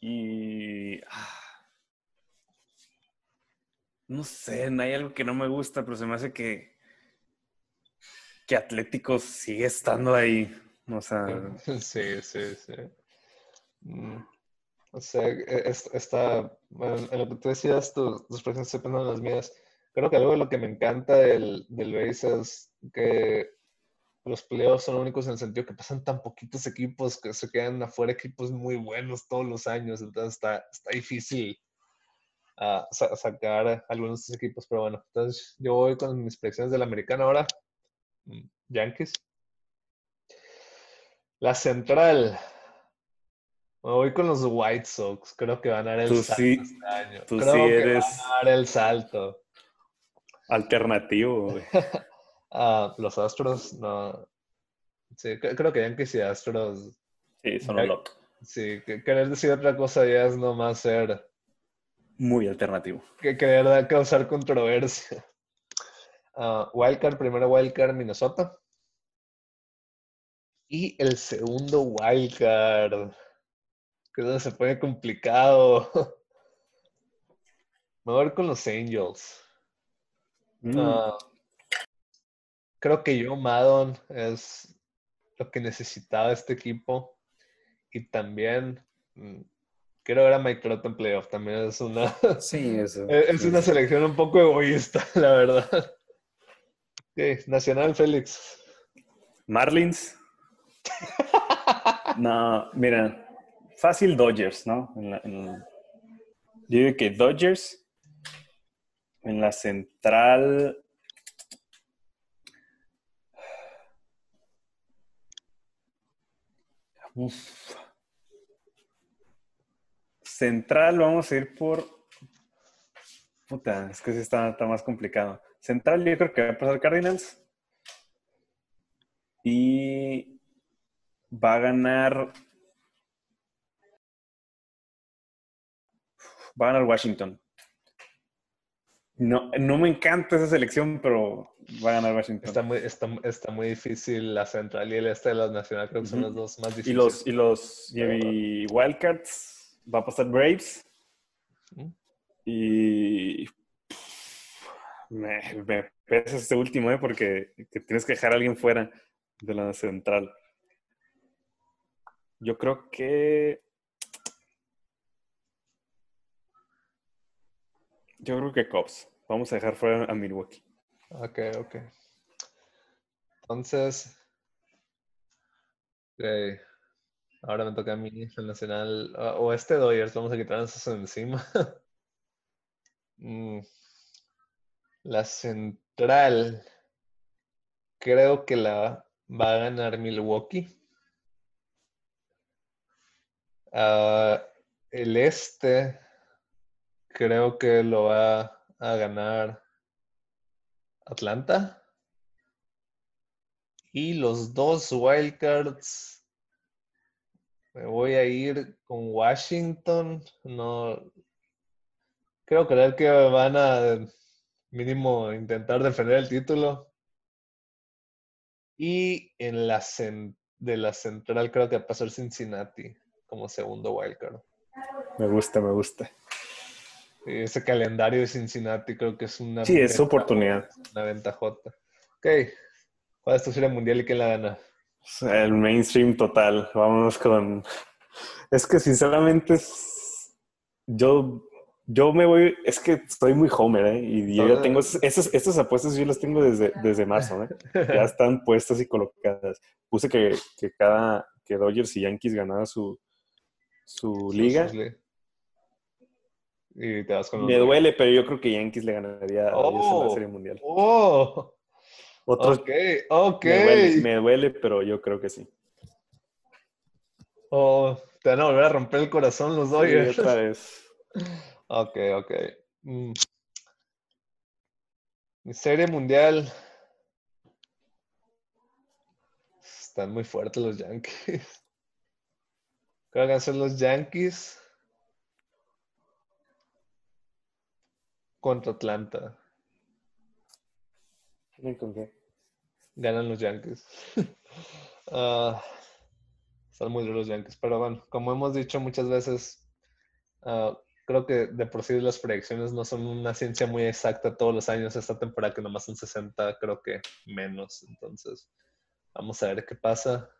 Y. No sé, hay algo que no me gusta, pero se me hace que que Atlético sigue estando ahí. O sea. (laughs) Sí, sí, sí. Mm, o sea, e, está. En lo que tú decías, tus, tus preferencias se las mías. Creo que algo de lo que me encanta del, del base es que los playoffs son únicos en el sentido que pasan tan poquitos equipos que se quedan afuera equipos muy buenos todos los años. Entonces está, está difícil uh, sacar algunos de estos equipos. Pero bueno, entonces yo voy con mis predicciones del americano ahora. Yankees. La central. Me voy con los White Sox. Creo que van a dar el salto este año. Tú Creo sí eres van a dar el salto. Alternativo, (laughs) ah, los Astros, no. Sí, creo que Yankees y Astros Sí, son un loco. Sí, que querer decir otra cosa ya es nomás ser... Muy alternativo. Que querer causar controversia. Uh, wildcard, primero wildcard, Minnesota. Y el segundo wildcard. Que se pone complicado. (laughs) Me voy a ver con los Angels. Mm. Ah, creo que yo, Madon, es lo que necesitaba este equipo. Y también quiero ver a Mike Trout en playoff. También es una, (laughs) sí, eso, es, una selección un poco egoísta, (laughs) la verdad. Nacional, Félix. Marlins. (laughs) no, mira, fácil Dodgers, ¿no? yo digo que Dodgers. En la central. Central, vamos a ir por. Puta, es que sí está, está más complicado. Central, yo creo que va a pasar Cardinals. Y va a ganar. Va a ganar Washington. No, no me encanta esa selección, pero va a ganar Washington. Está muy, está, muy difícil la central y el este de la nacional, creo que son los dos más difíciles. Y los, y los y Wildcats va a pasar Braves. Y me, me pesa este último, ¿eh? porque tienes que dejar a alguien fuera de la central. Yo creo que. Yo creo que Cops. Vamos a dejar fuera a Milwaukee. Ok, ok. Entonces. Okay. Ahora me toca a mí, el Nacional. o este Doyers, vamos a quitarnos eso encima. (laughs) mm. La central, creo que la va a ganar Milwaukee. Ah, el este, creo que lo va a ganar Atlanta. Y los dos wildcards, me voy a ir con Washington. No, creo creer que van a mínimo intentar defender el título. Y en la de la central creo que va a pasar Cincinnati como segundo wildcard. Me gusta, me gusta. Ese calendario de Cincinnati creo que es una... Sí, es oportunidad. Una ventajota. Ok. ¿Cuál es tu serie mundial y quién la gana? El mainstream total. Vámonos con... Es que sinceramente yo yo me voy, es que estoy muy homer, ¿eh? Y yo ya tengo, esas, estas apuestas yo las tengo desde, desde marzo, ¿eh? (laughs) Ya están puestas y colocadas. Puse que, que cada, que Dodgers y Yankees ganaran su, su liga. Y te vas con Me duele, pero yo creo que Yankees le ganaría a en la oh, Serie Mundial. ¡Oh! Otros, ok, ok. Me duele, pero yo creo que sí. Oh, te van a volver a romper el corazón los Dodgers. Sí, otra vez. (laughs) Ok, ok. Mm. Serie mundial. Están muy fuertes los Yankees. (laughs) ¿Qué van a hacer los Yankees? Contra Atlanta. con qué? Ganan los Yankees. (laughs) Ah, están muy duros los Yankees. Pero bueno, como hemos dicho muchas veces, uh, creo que de por sí las proyecciones no son una ciencia muy exacta todos los años. Esta temporada que nomás son 60, creo que menos. Entonces, vamos a ver qué pasa.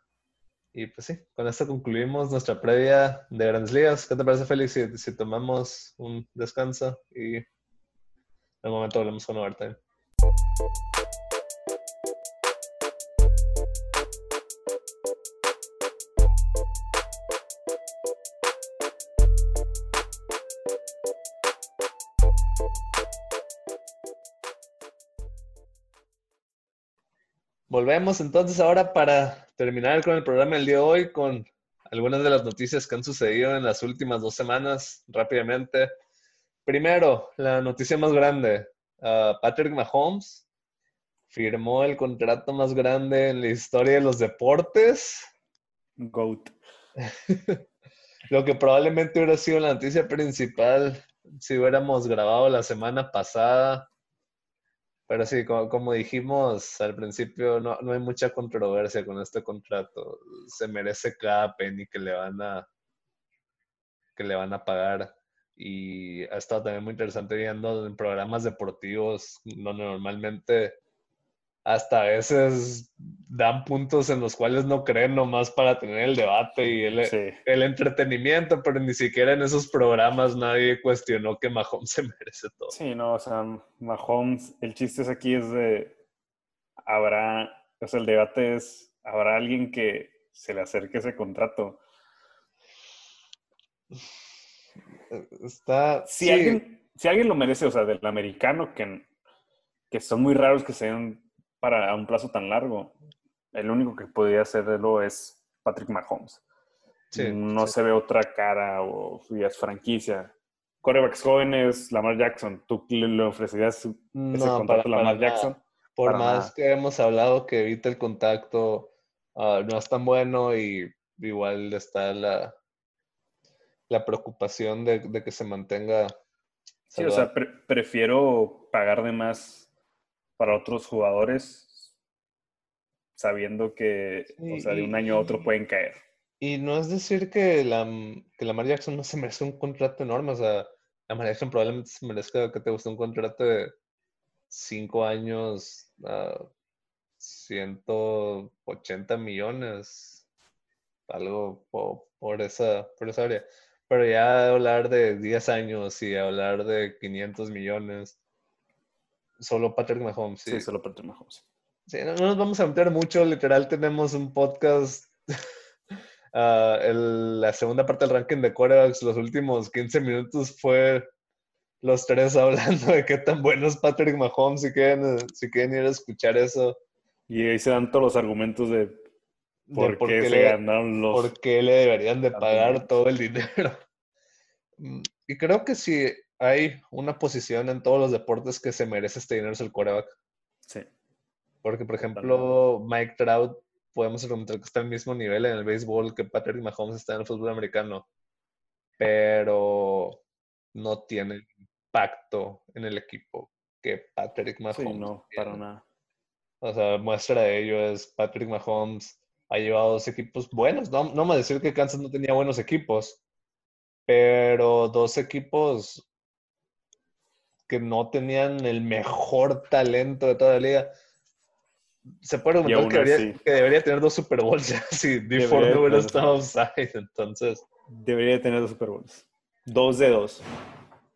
Y pues sí, con esto concluimos nuestra previa de Grandes Ligas. ¿Qué te parece, Félix, si, si tomamos un descanso y en el momento hablamos con Overtime? Volvemos entonces ahora para terminar con el programa del día de hoy con algunas de las noticias que han sucedido en las últimas dos semanas rápidamente. Primero, la noticia más grande. Uh, Patrick Mahomes firmó el contrato más grande en la historia de los deportes. GOAT. (laughs) Lo que probablemente hubiera sido la noticia principal si hubiéramos grabado la semana pasada. Pero sí, como, dijimos al principio, no, no, hay mucha controversia con este contrato. Se merece cada penny que le van a que le van a pagar. Y ha estado también muy interesante viendo en programas deportivos donde normalmente hasta a veces dan puntos en los cuales no creen nomás para tener el debate y el, el, entretenimiento, pero ni siquiera en esos programas nadie cuestionó que Mahomes (laughs) se merece todo. Sí, no, o sea, Mahomes, el chiste es aquí es de, habrá, o sea, el debate es, habrá alguien que se le acerque ese contrato. Está... Si, alguien, si alguien lo merece, o sea, del americano, que, que son muy raros que sean para un plazo tan largo, el único que podría hacerlo es Patrick Mahomes. no se ve otra cara o es franquicia. Corebacks jóvenes, Lamar Jackson, ¿tú le ofrecerías ese contrato a Lamar Jackson? Por más que hemos hablado que evita el contacto, ah, no es tan bueno y igual está la, la preocupación de, que se mantenga. Sí, o sea, prefiero pagar de más para otros jugadores, sabiendo que o sea, de un año a otro pueden caer. Y no es decir que la, que Lamar Jackson no se merece un contrato enorme, o sea, Lamar Jackson probablemente se merezca que te guste un contrato de cinco años a 180 millones, algo por, esa, por esa área. Pero ya hablar de 10 años y hablar de 500 millones, Solo Patrick Mahomes, sí. solo Patrick Mahomes. Sí, no, nos vamos a meter mucho, literal tenemos un podcast, (laughs) ah, la segunda parte del ranking de quarterbacks, los últimos 15 minutos fue los tres (laughs) hablando de qué tan bueno es Patrick Mahomes, si quieren, si quieren ir a escuchar eso. Y ahí se dan todos los argumentos de por, qué, se le, ganaron los... Por qué le deberían de pagar todo el dinero. (laughs) Mm, y creo que si hay una posición en todos los deportes que se merece este dinero, es el quarterback. Sí. Porque, por ejemplo, Mike Trout, podemos argumentar que está al mismo nivel en el béisbol que Patrick Mahomes está en el fútbol americano. Pero no tiene impacto en el equipo que Patrick Mahomes. Sí, no, para nada. O sea, muestra de ello es Patrick Mahomes ha llevado dos equipos buenos. No, no me decir que Kansas no tenía buenos equipos, pero dos equipos que no tenían el mejor talento de toda la liga. Se puede argumentar que debería, tener dos Super Bowls (laughs) si D4 no hubiera estado outside, entonces. Debería tener dos Super Bowls. Dos de dos.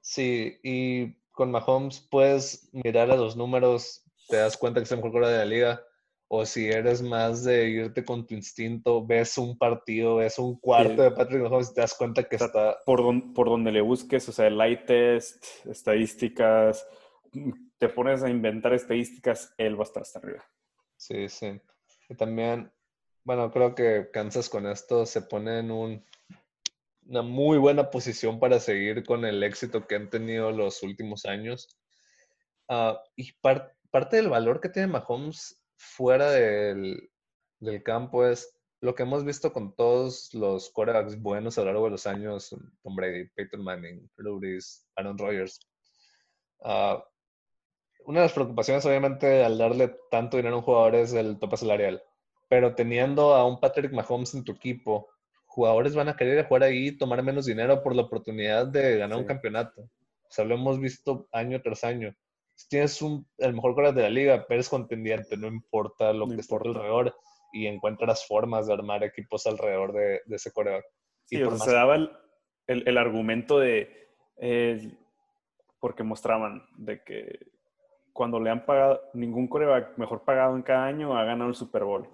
Sí, y con Mahomes puedes mirar a los números, te das cuenta que es el mejor de la liga o si eres más de irte con tu instinto, ves un partido, ves un cuarto de Patrick Mahomes y te das cuenta que está... Por, por donde le busques, o sea, el light test, estadísticas, te pones a inventar estadísticas, él va a estar hasta arriba. Sí, sí. Y también, bueno, creo que Kansas con esto se pone en un, una muy buena posición para seguir con el éxito que han tenido los últimos años. Ah, y parte del valor que tiene Mahomes fuera del, campo es lo que hemos visto con todos los quarterbacks buenos a lo largo de los años, Tom Brady, Peyton Manning, Drew Aaron Rodgers. Ah, una de las preocupaciones, obviamente, al darle tanto dinero a un jugador es el tope salarial. Pero teniendo a un Patrick Mahomes en tu equipo, jugadores van a querer jugar ahí y tomar menos dinero por la oportunidad de ganar un campeonato. O sea, lo hemos visto año tras año tienes un, el mejor coreback de la liga, pero eres contendiente, no importa lo que esté alrededor y encuentras formas de armar equipos alrededor de, ese coreback. Sí, o sea, se daba el, el, argumento de, eh, porque mostraban de que cuando le han pagado, ningún coreback mejor pagado en cada año ha ganado el Super Bowl.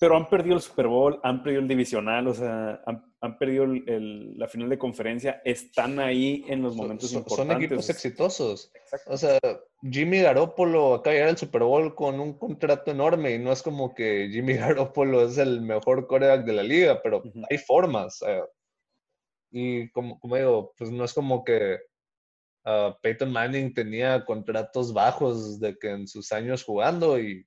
Pero han perdido el Super Bowl, han perdido el divisional, o sea, han, perdido la final de conferencia, están ahí en los momentos importantes. Son equipos exitosos. O sea, Jimmy Garoppolo acaba de llegar al Super Bowl con un contrato enorme y no es como que Jimmy (laughs) Garoppolo es el mejor coreback de la liga, pero hay formas. y como, como, digo, pues no es como que uh, Peyton Manning tenía contratos bajos de que en sus años jugando y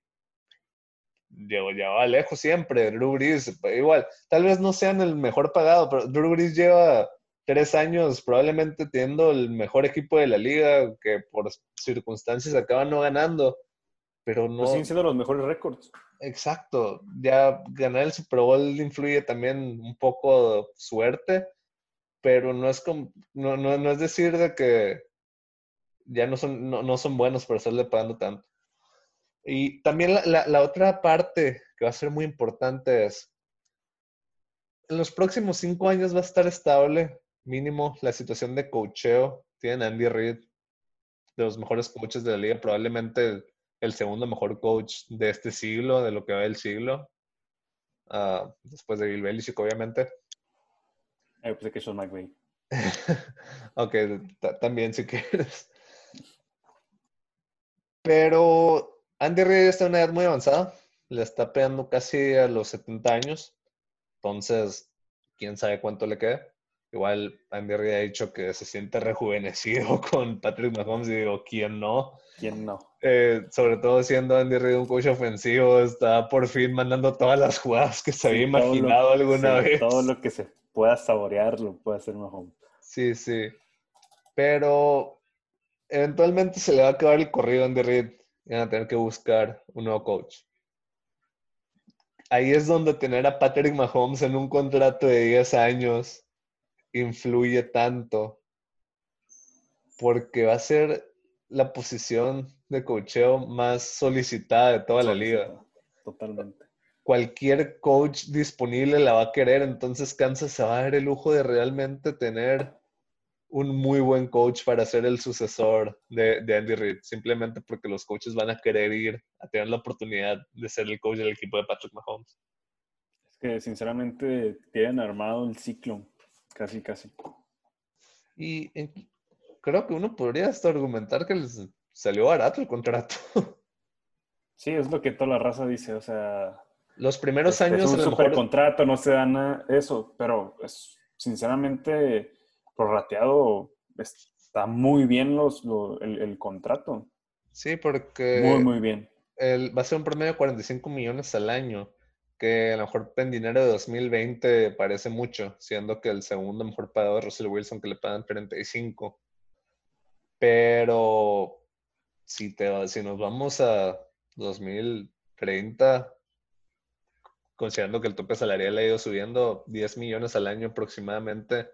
lleva lejos siempre. Drew Brees, igual, tal vez no sean el mejor pagado, pero Drew Brees lleva tres años probablemente teniendo el mejor equipo de la liga, que por circunstancias acaban no ganando, pero no... Pues siguen siendo los mejores récords. Exacto, ya ganar el Super Bowl influye también un poco suerte, pero no es como, no, no, es decir de que ya no son, no, son buenos por estarle pagando tanto. Y también la, la, otra parte que va a ser muy importante es, en los próximos cinco años va a estar estable, mínimo, la situación de cocheo. Tienen Andy Reid, de los mejores coaches de la liga, probablemente el segundo mejor coach de este siglo, de lo que va del siglo. Uh, después de Bill Belichick, obviamente. Eh, pensé que Sean McVay. (laughs) ok, también si quieres. Pero Andy Reid está en una edad muy avanzada. Le está pegando casi a los 70 años. Entonces, quién sabe cuánto le queda. Igual Andy Reid ha dicho que se siente rejuvenecido (laughs) con Patrick Mahomes y digo, ¿quién no? ¿Quién no? Eh, sobre todo siendo Andy Reid un coach ofensivo, está por fin mandando todas las jugadas que se había imaginado alguna vez. Todo lo que se pueda saborear lo puede hacer Mahomes. Sí, sí. Pero eventualmente se le va a acabar el corrido a Andy Reid van a tener que buscar un nuevo coach. Ahí es donde tener a Patrick Mahomes en un contrato de 10 años influye tanto porque va a ser la posición de cocheo más solicitada de toda la liga. Totalmente. Cualquier coach disponible la va a querer, entonces Kansas se va a dar el lujo de realmente tener un muy buen coach para ser el sucesor de, Andy Reid, simplemente porque los coaches van a querer ir a tener la oportunidad de ser el coach del equipo de Patrick Mahomes. Es que sinceramente tienen armado el ciclo, casi, casi. Y creo que uno podría hasta argumentar que les salió barato el contrato. (laughs) Sí, es lo que toda la raza dice, o sea... Los primeros este, años... Es un super contrato, no se dan eso, pero es, sinceramente, prorrateado, está muy bien los, el, contrato. Sí, porque... Muy, muy bien. El, va a ser un promedio de 45 millones al año, que a lo mejor en dinero de 2020 parece mucho, siendo que el segundo mejor pagado es Russell Wilson, que le pagan 35. Pero si, te, si nos vamos a 2030, considerando que el tope salarial ha ido subiendo 10 millones al año aproximadamente,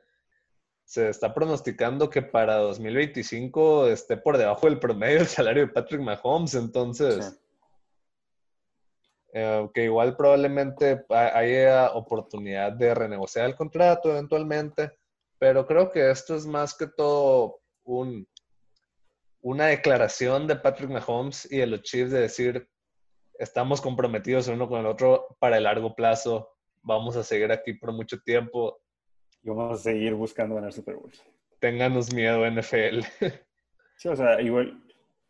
se está pronosticando que para 2025 esté por debajo del promedio del salario de Patrick Mahomes. Entonces, eh, que igual probablemente haya oportunidad de renegociar el contrato eventualmente, pero creo que esto es más que todo un una declaración de Patrick Mahomes y de los Chiefs de decir, estamos comprometidos uno con el otro para el largo plazo, vamos a seguir aquí por mucho tiempo. Y vamos a seguir buscando ganar Super Bowl. Ténganos miedo, NFL. Sí, o sea, igual,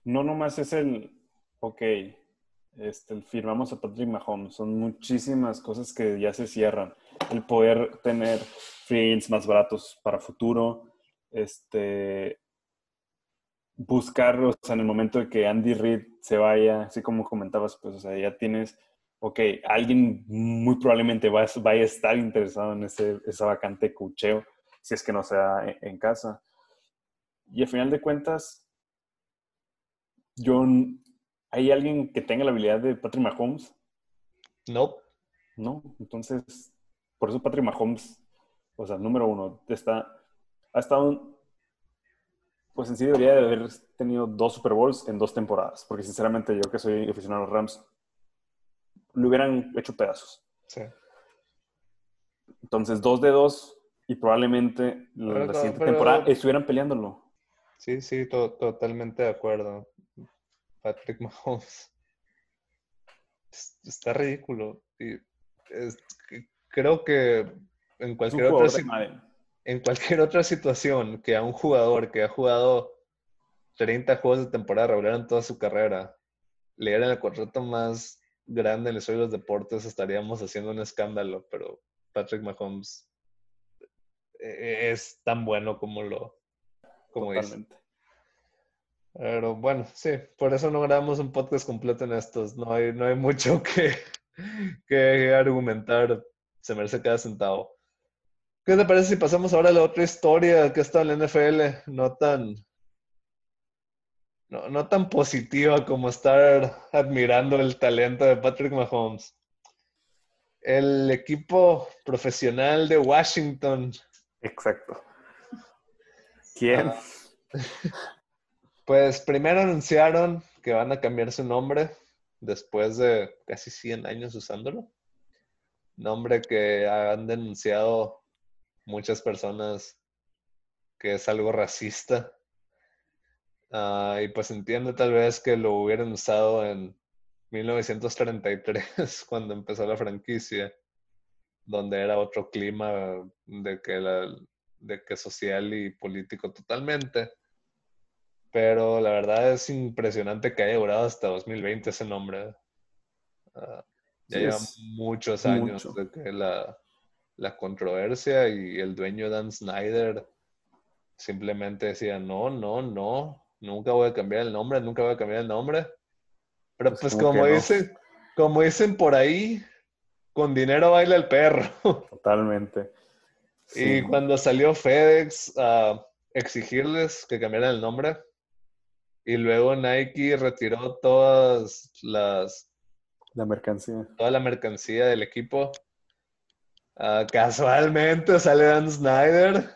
no nomás es el, ok, este, firmamos a Patrick Mahomes, son muchísimas cosas que ya se cierran. El poder tener free más baratos para futuro, este, buscar, o sea, en el momento de que Andy Reid se vaya, así como comentabas, pues, o sea, ya tienes, ok, alguien muy probablemente va, vaya a estar interesado en ese, esa vacante cucheo, si es que no sea en, casa. Y al final de cuentas, yo, ¿hay alguien que tenga la habilidad de Patrick Mahomes? No. No, entonces, por eso Patrick Mahomes, o sea, número uno, está, ha estado pues en sí debería de haber tenido dos Super Bowls en dos temporadas, porque sinceramente yo que soy aficionado a los Rams, lo hubieran hecho pedazos. Sí. Entonces, dos de dos y probablemente la siguiente temporada estuvieran peleándolo. Sí, sí, totalmente de acuerdo. Patrick Mahomes. Está ridículo. Y creo que en cualquier otra en cualquier otra situación que a un jugador que ha jugado 30 juegos de temporada regular en toda su carrera le dieran el contrato más grande en el historia de los deportes, estaríamos haciendo un escándalo, pero Patrick Mahomes eh, es tan bueno como lo como Totalmente. Pero bueno, sí, por eso no grabamos un podcast completo en estos. No hay, no hay mucho (laughs) que, que argumentar, se merece cada centavo. ¿Qué te parece si pasamos ahora a la otra historia que está en la NFL? No tan, no, no tan positiva como estar admirando el talento de Patrick Mahomes. El equipo profesional de Washington. Exacto. ¿Quién? Ah, pues primero anunciaron que van a cambiar su nombre después de casi 100 años usándolo. Nombre que han denunciado muchas personas que es algo racista. Ah, y pues entiende tal vez que lo hubieran usado en 1933, (laughs) cuando empezó la franquicia, donde era otro clima de que, la, de que social y político totalmente. Pero la verdad es impresionante que haya durado hasta 2020 ese nombre. Ah, ya lleva muchos años de que la, la controversia y el dueño Dan Snyder simplemente decía, no, no, no, nunca voy a cambiar el nombre, nunca voy a cambiar el nombre. Pero pues, pues como dicen, como dicen por ahí, con dinero baila el perro. (laughs) Totalmente. Y cuando salió FedEx a exigirles que cambiaran el nombre, y luego Nike retiró todas las... La mercancía. Toda la mercancía del equipo Ah, casualmente sale Dan Snyder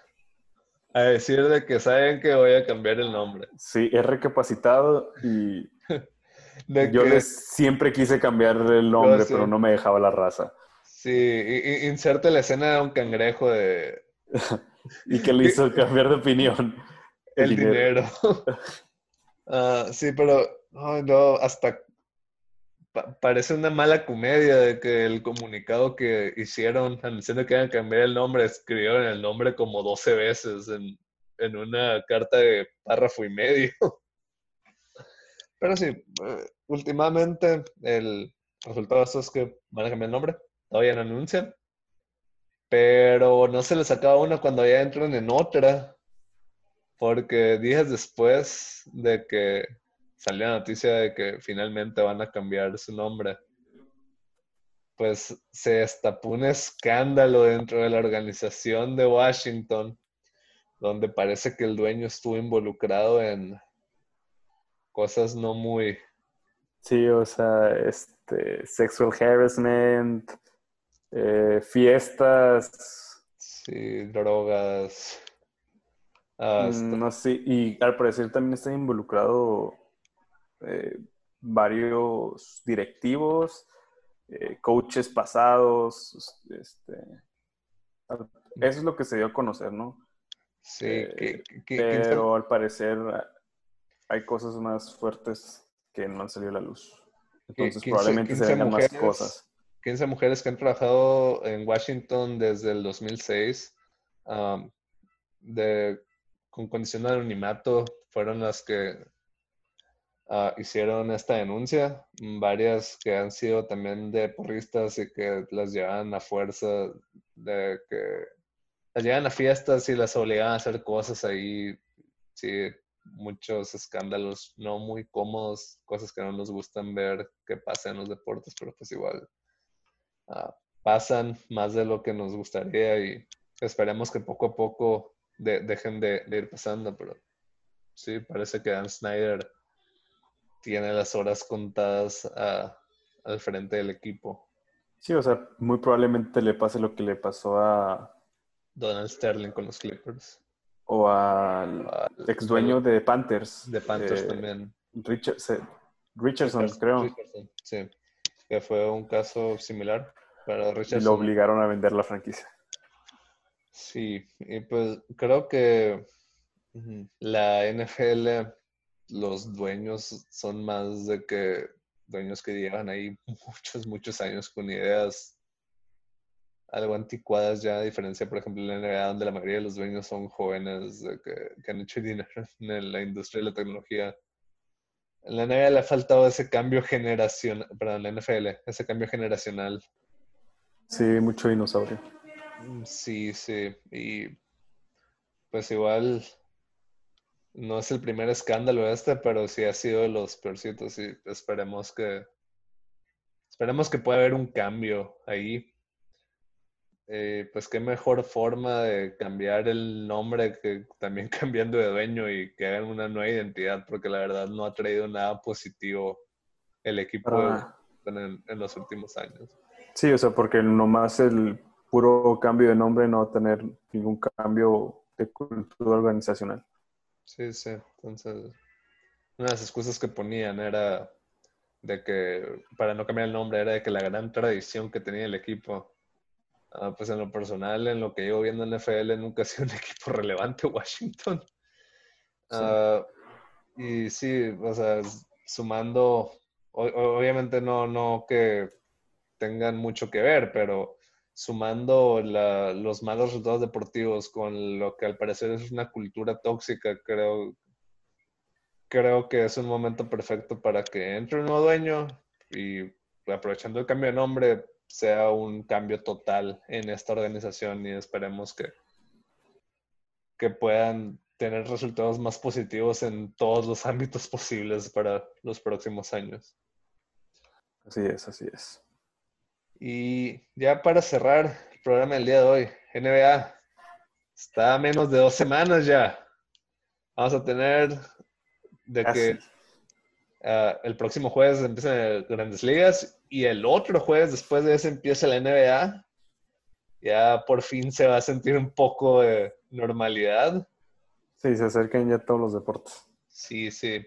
a decir de que saben que voy a cambiar el nombre. Sí, he recapacitado y (laughs) yo les siempre quise cambiar el nombre, pero no me dejaba la raza. Sí, inserte la escena de un cangrejo de... (laughs) y que le hizo (laughs) cambiar de opinión. El, dinero. Ah, sí, pero no, hasta parece una mala comedia de que el comunicado que hicieron anunciando que iban a cambiar el nombre, escribieron el nombre como 12 veces en, en una carta de párrafo y medio. (laughs) Pero sí, eh, últimamente el resultado es que van a cambiar el nombre, todavía no anuncian, pero no se les acaba una cuando ya entran en otra, porque días después de que salió la noticia de que finalmente van a cambiar su nombre, pues se destapó un escándalo dentro de la organización de Washington, donde parece que el dueño estuvo involucrado en cosas no muy... Sí, o sea, este, sexual harassment, eh, fiestas. Sí, drogas. Mm, no sé, y al parecer también está involucrado eh, varios directivos, eh, coaches pasados, este, eso es lo que se dio a conocer, ¿no? Sí, eh, pero al parecer hay cosas más fuertes que no han salido a la luz. Entonces probablemente se vengan más cosas. 15 mujeres que han trabajado en Washington desde el 2006 de, con condición de anonimato fueron las que Ah, hicieron esta denuncia, varias que han sido también de porristas y que las llevan a fuerza, de que las llevan a fiestas y las obligan a hacer cosas ahí, sí, muchos escándalos no muy cómodos, cosas que no nos gustan ver que pasen en los deportes, pero pues igual ah, pasan más de lo que nos gustaría y esperemos que poco a poco dejen de, de ir pasando, pero sí, parece que Dan Snyder tiene las horas contadas al frente del equipo. Sí, o sea, muy probablemente le pase lo que le pasó a Donald Sterling con los Clippers. O al, ex dueño de Panthers. De Panthers eh, también. Richardson, creo. sí, que fue un caso similar para Richardson. Y lo obligaron a vender la franquicia. Sí, y pues creo que la NFL los dueños son más de que dueños que llevan ahí (laughs) muchos, muchos años con ideas algo anticuadas ya, a diferencia, por ejemplo, en la NBA, donde la mayoría de los dueños son jóvenes que, han hecho (laughs) dinero en la industria de la tecnología. En la NBA le ha faltado ese cambio generacional, perdón, la NFL, ese cambio generacional. Sí, mucho dinosaurio. Mm, sí, sí. Y pues igual no es el primer escándalo este, pero sí ha sido de los peorcitos y esperemos que, esperemos que pueda haber un cambio ahí. Eh, pues qué mejor forma de cambiar el nombre que también (laughs) cambiando de dueño y que hagan una nueva identidad, porque la verdad no ha traído nada positivo el equipo en, en, los últimos años. Sí, o sea, porque nomás el puro cambio de nombre no va a tener ningún cambio de cultura organizacional. Sí, sí. Entonces, una de las excusas que ponían era de que, para no cambiar el nombre, era de que la gran tradición que tenía el equipo Ah, pues en lo personal, en lo que llevo viendo en NFL, nunca ha sido un (laughs) equipo relevante Washington. Ah, y sí, o sea, sumando, obviamente no, no que tengan mucho que ver, pero sumando los malos resultados deportivos con lo que al parecer es una cultura tóxica, creo, creo que es un momento perfecto para que entre un nuevo dueño y aprovechando el cambio de nombre, sea un cambio total en esta organización y esperemos que, que puedan tener resultados más positivos en todos los (laughs) ámbitos posibles para los próximos años. Así es, así es. Y ya para cerrar el programa del día de hoy, NBA está a menos de dos semanas ya. Vamos a tener de que ah, el próximo jueves empiezan grandes ligas y el otro jueves después de ese empieza la NBA. Ya por fin se va a sentir un poco de normalidad. Sí, se acercan ya todos los deportes. Sí, sí.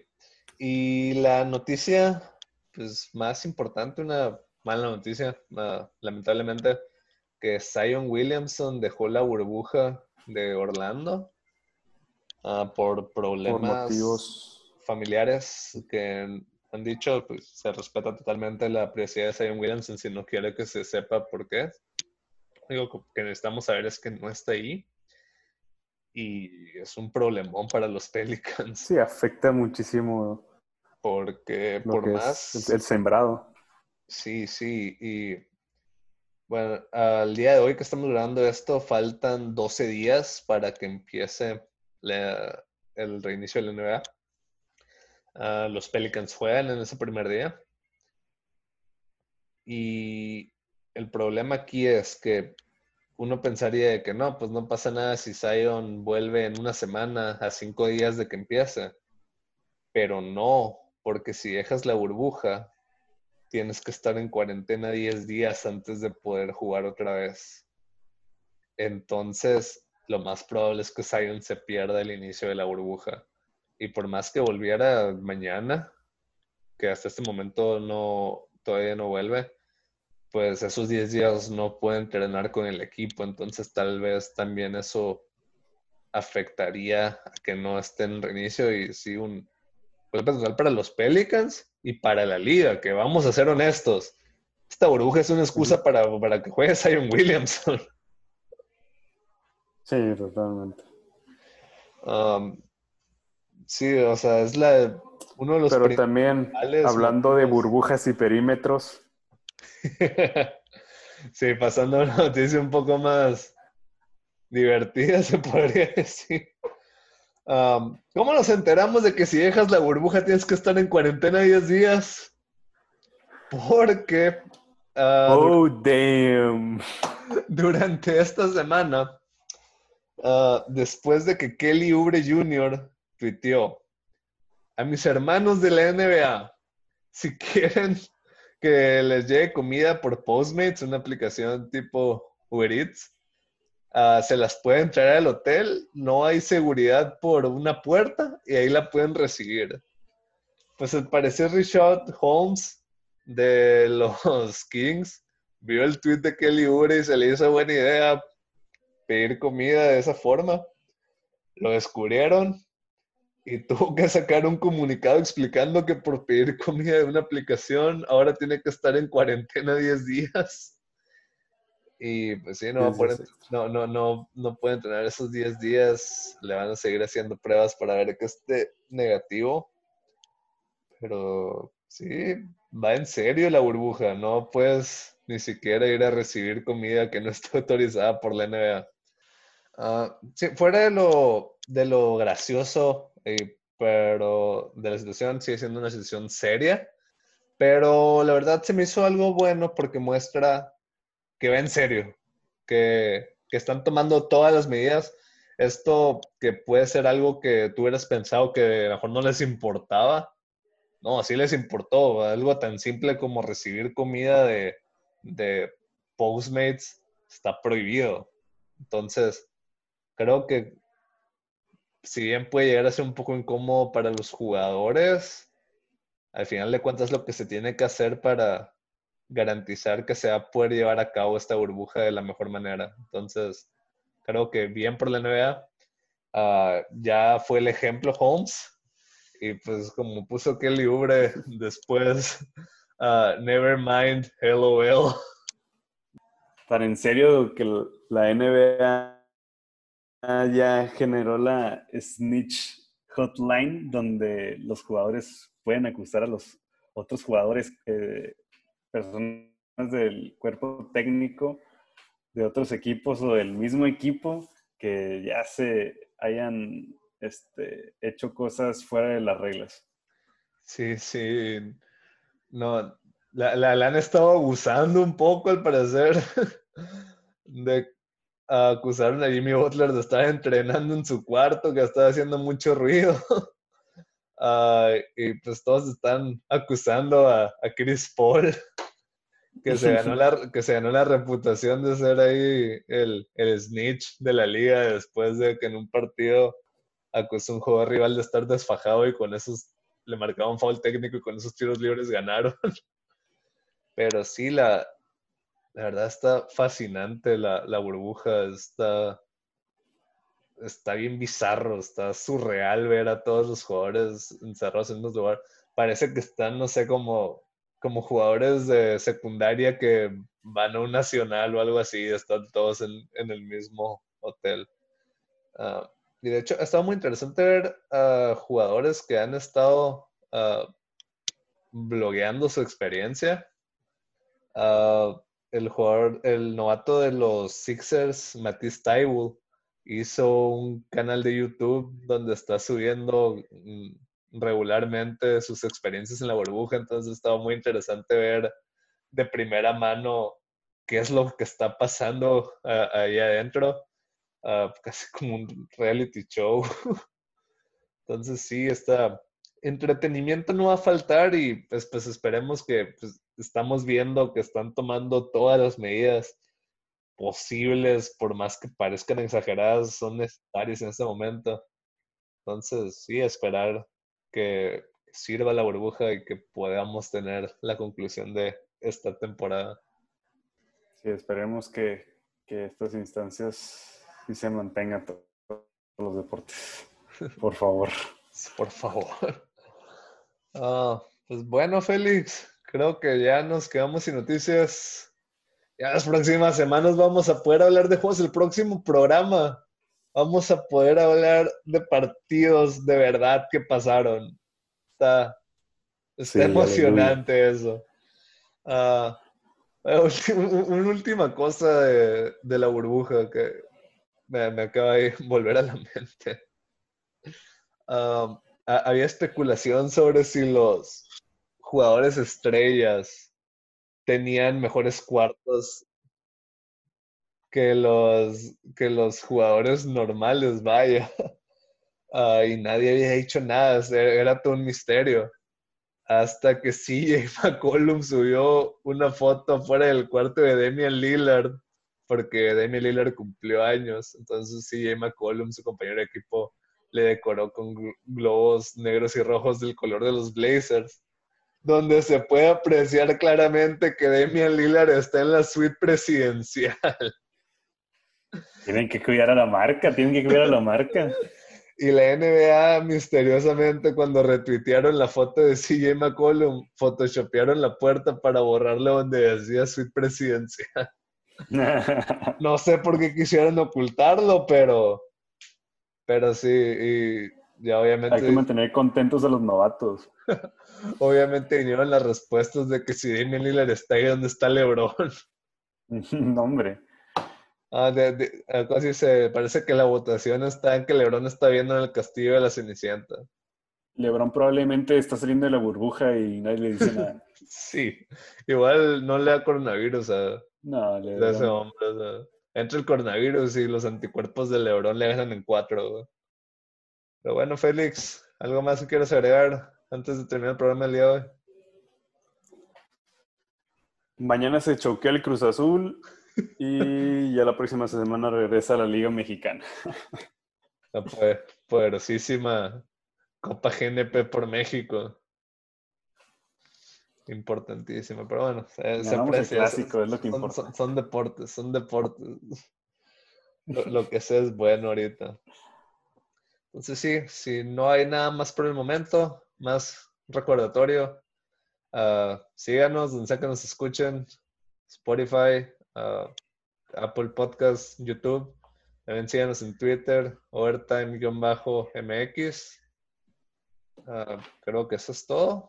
Y la noticia, pues más importante, una mala noticia, lamentablemente, que Zion Williamson dejó la burbuja de Orlando ah, por problemas familiares que han dicho, pues se respeta totalmente la privacidad de Zion Williamson si no quiere que se sepa por qué. Digo, que necesitamos saber es que no está ahí. Y es un problemón para los (laughs) Pelicans. Sí, afecta muchísimo. Porque por más... El, sembrado. Sí, sí. Y bueno, al día de hoy que estamos grabando esto, faltan 12 días para que empiece el reinicio de la NBA. Ah, los Pelicans juegan en ese primer día. Y el problema aquí es que uno pensaría que no, pues no pasa nada si Zion vuelve en una semana a cinco días de que empiece. Pero no, porque si dejas la burbuja, tienes que estar en cuarentena 10 días antes de poder jugar otra vez. Entonces, lo más probable es que Zion se pierda el inicio de la burbuja. Y por más que volviera mañana, que hasta este momento no, todavía no vuelve, pues esos 10 días no puede entrenar con el equipo, entonces tal vez también eso afectaría a que no esté en reinicio y sí un pues para los Pelicans y para la liga, que vamos a ser honestos, esta burbuja es una excusa para, para que juegue Zion Williamson. (laughs) Sí, totalmente. Um, Sí, o sea, es la uno de los Pero también hablando de burbujas y perímetros. (laughs) sí, pasando a una noticia un poco más divertida, (laughs) se podría decir. ¿Cómo nos enteramos de que si dejas la burbuja tienes que estar en cuarentena 10 días? Porque. Ah, oh, damn. Durante esta semana, ah, después de que Kelly Ubre Jr tuiteó, a mis hermanos de la NBA, si (laughs) quieren que les llegue comida por Postmates, una aplicación tipo Uber Eats, ah, se las pueden traer al hotel, no hay seguridad por una puerta y ahí la pueden recibir. Pues al parecer Richard Holmes de (laughs) los Kings vio el tweet de Kelly Ubre y se le hizo buena idea pedir comida de esa forma. Lo descubrieron, y (laughs) tuvo que sacar un comunicado explicando que por pedir comida de una aplicación ahora tiene que estar en cuarentena 10 días. Y pues sí, no, no, no, no, no pueden tener esos 10 días. Le van a seguir haciendo pruebas para ver que esté negativo. Pero sí, va en serio la burbuja. No puedes ni siquiera ir a recibir comida que no esté (laughs) autorizada por la NBA. Ah, sí, fuera de lo, de lo gracioso pero de la situación sigue siendo una situación seria. Pero la verdad se me hizo algo bueno porque muestra que va en serio, que, que están tomando todas las medidas. Esto que puede ser algo que tú hubieras pensado que a lo mejor no les importaba. No, así les importó. Algo tan simple como recibir comida de, de Postmates está prohibido. Entonces, creo que si bien puede llegar a ser un poco incómodo para los jugadores, al final de cuentas lo que se tiene que hacer para garantizar que se va a poder llevar a cabo esta burbuja de la mejor manera. Entonces, creo que bien por la NBA. Ah, ya fue el ejemplo Holmes. Y pues como puso Kelly Ubre después, uh, never mind, LOL. Tan en serio que la NBA ya generó la Snitch Hotline, donde los jugadores pueden acusar a los otros jugadores, eh, personas del cuerpo técnico de otros equipos o del mismo equipo que ya se hayan este, hecho cosas fuera de las reglas. Sí, sí. No, la, la, han estado abusando un poco al parecer (laughs) de acusaron a Jimmy Butler de estar entrenando en su cuarto, que estaba haciendo mucho ruido. (laughs) y pues todos están acusando a, Chris Paul, que se, ganó la, que se ganó la reputación de ser ahí el, el snitch de la liga después de que en un partido acusó a un jugador rival de estar desfajado y con esos le marcaban foul técnico y con esos tiros libres ganaron. (laughs) Pero sí, la, la verdad está fascinante la, la burbuja, está, está bien bizarro, está surreal ver a todos los jugadores encerrados en un lugar. Parece que están, no sé, como, como jugadores de secundaria que van a un nacional o algo así, están todos en, en el mismo hotel. Ah, y de hecho, ha estado muy interesante ver jugadores que han estado uh, blogueando su experiencia. Uh, el jugador, el novato de los Sixers, Matisse Taiwo, hizo un canal de YouTube donde está subiendo regularmente sus experiencias en la burbuja, entonces estaba muy interesante ver de primera mano qué es lo que está pasando ahí adentro, ah, casi como un reality show. (laughs) entonces sí, está, entretenimiento no va a faltar y pues, pues esperemos que pues, estamos viendo que están tomando todas las medidas posibles, por más que parezcan exageradas, son necesarias en este momento. Entonces, sí, esperar que sirva la burbuja y que podamos tener la conclusión de esta temporada. Sí, esperemos que, que estas instancias sí se mantengan todos los deportes. (laughs) Por favor. Por favor. Ah, pues bueno, Félix, creo que ya nos quedamos sin noticias. Ya las próximas semanas vamos a poder hablar de juegos. El próximo programa vamos a poder hablar de partidos de verdad que pasaron. Está, emocionante eso. Uh, una última cosa de, la burbuja que me, acaba de (laughs) volver a la mente. Ah, había especulación sobre si los jugadores estrellas tenían mejores cuartos que los, que los jugadores normales, vaya. (laughs) Ah, y nadie había dicho nada, era todo un misterio. Hasta que CJ (laughs) McCollum subió una foto fuera del cuarto de Damian Lillard, porque Damian Lillard cumplió años. Entonces CJ McCollum, su compañero de equipo, le decoró con globos negros y rojos del color de los Blazers, donde se puede apreciar claramente que Damian Lillard está en la suite presidencial. (laughs) Tienen que cuidar a la marca, tienen que cuidar a la marca. Y la NBA, misteriosamente, cuando retuitearon la foto de CJ McCollum, photoshopearon la puerta para borrarle donde decía suite presidencial. (laughs) no sé por qué quisieron ocultarlo, pero pero sí, y ya obviamente... Hay que mantener contentos a los novatos. (laughs) obviamente vinieron las respuestas de que si Damian Lillard está ahí donde está LeBron. (laughs) no, hombre. Ah, se parece que la votación está en que LeBron está viendo en el castillo de la Cenicienta. Lebron probablemente está saliendo de la burbuja y nadie le dice nada. (laughs) sí, igual no le da coronavirus a, no, ese hombre. entra el coronavirus y los anticuerpos de Lebron le ganan en cuatro. Pero bueno, Félix, ¿algo más que quieras agregar antes de terminar el programa del día de hoy? Mañana se choquea el Cruz Azul y ya la próxima semana regresa a la Liga Mexicana. (laughs) La poderosísima Copa GNP por México. Importantísima, pero bueno, se, aprecia. Clásico, es lo que son, Son, deportes, son deportes. lo, que sea es bueno ahorita. Entonces sí, si no hay nada más por el momento, más recordatorio, uh, síganos donde sea que nos escuchen, Spotify, uh, Apple Podcast, YouTube. También síganos en Twitter, overtime-mx. Ah, creo que eso es todo.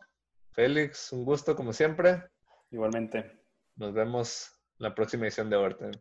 Félix, un gusto como siempre. Igualmente. Nos vemos en la próxima edición de Overtime.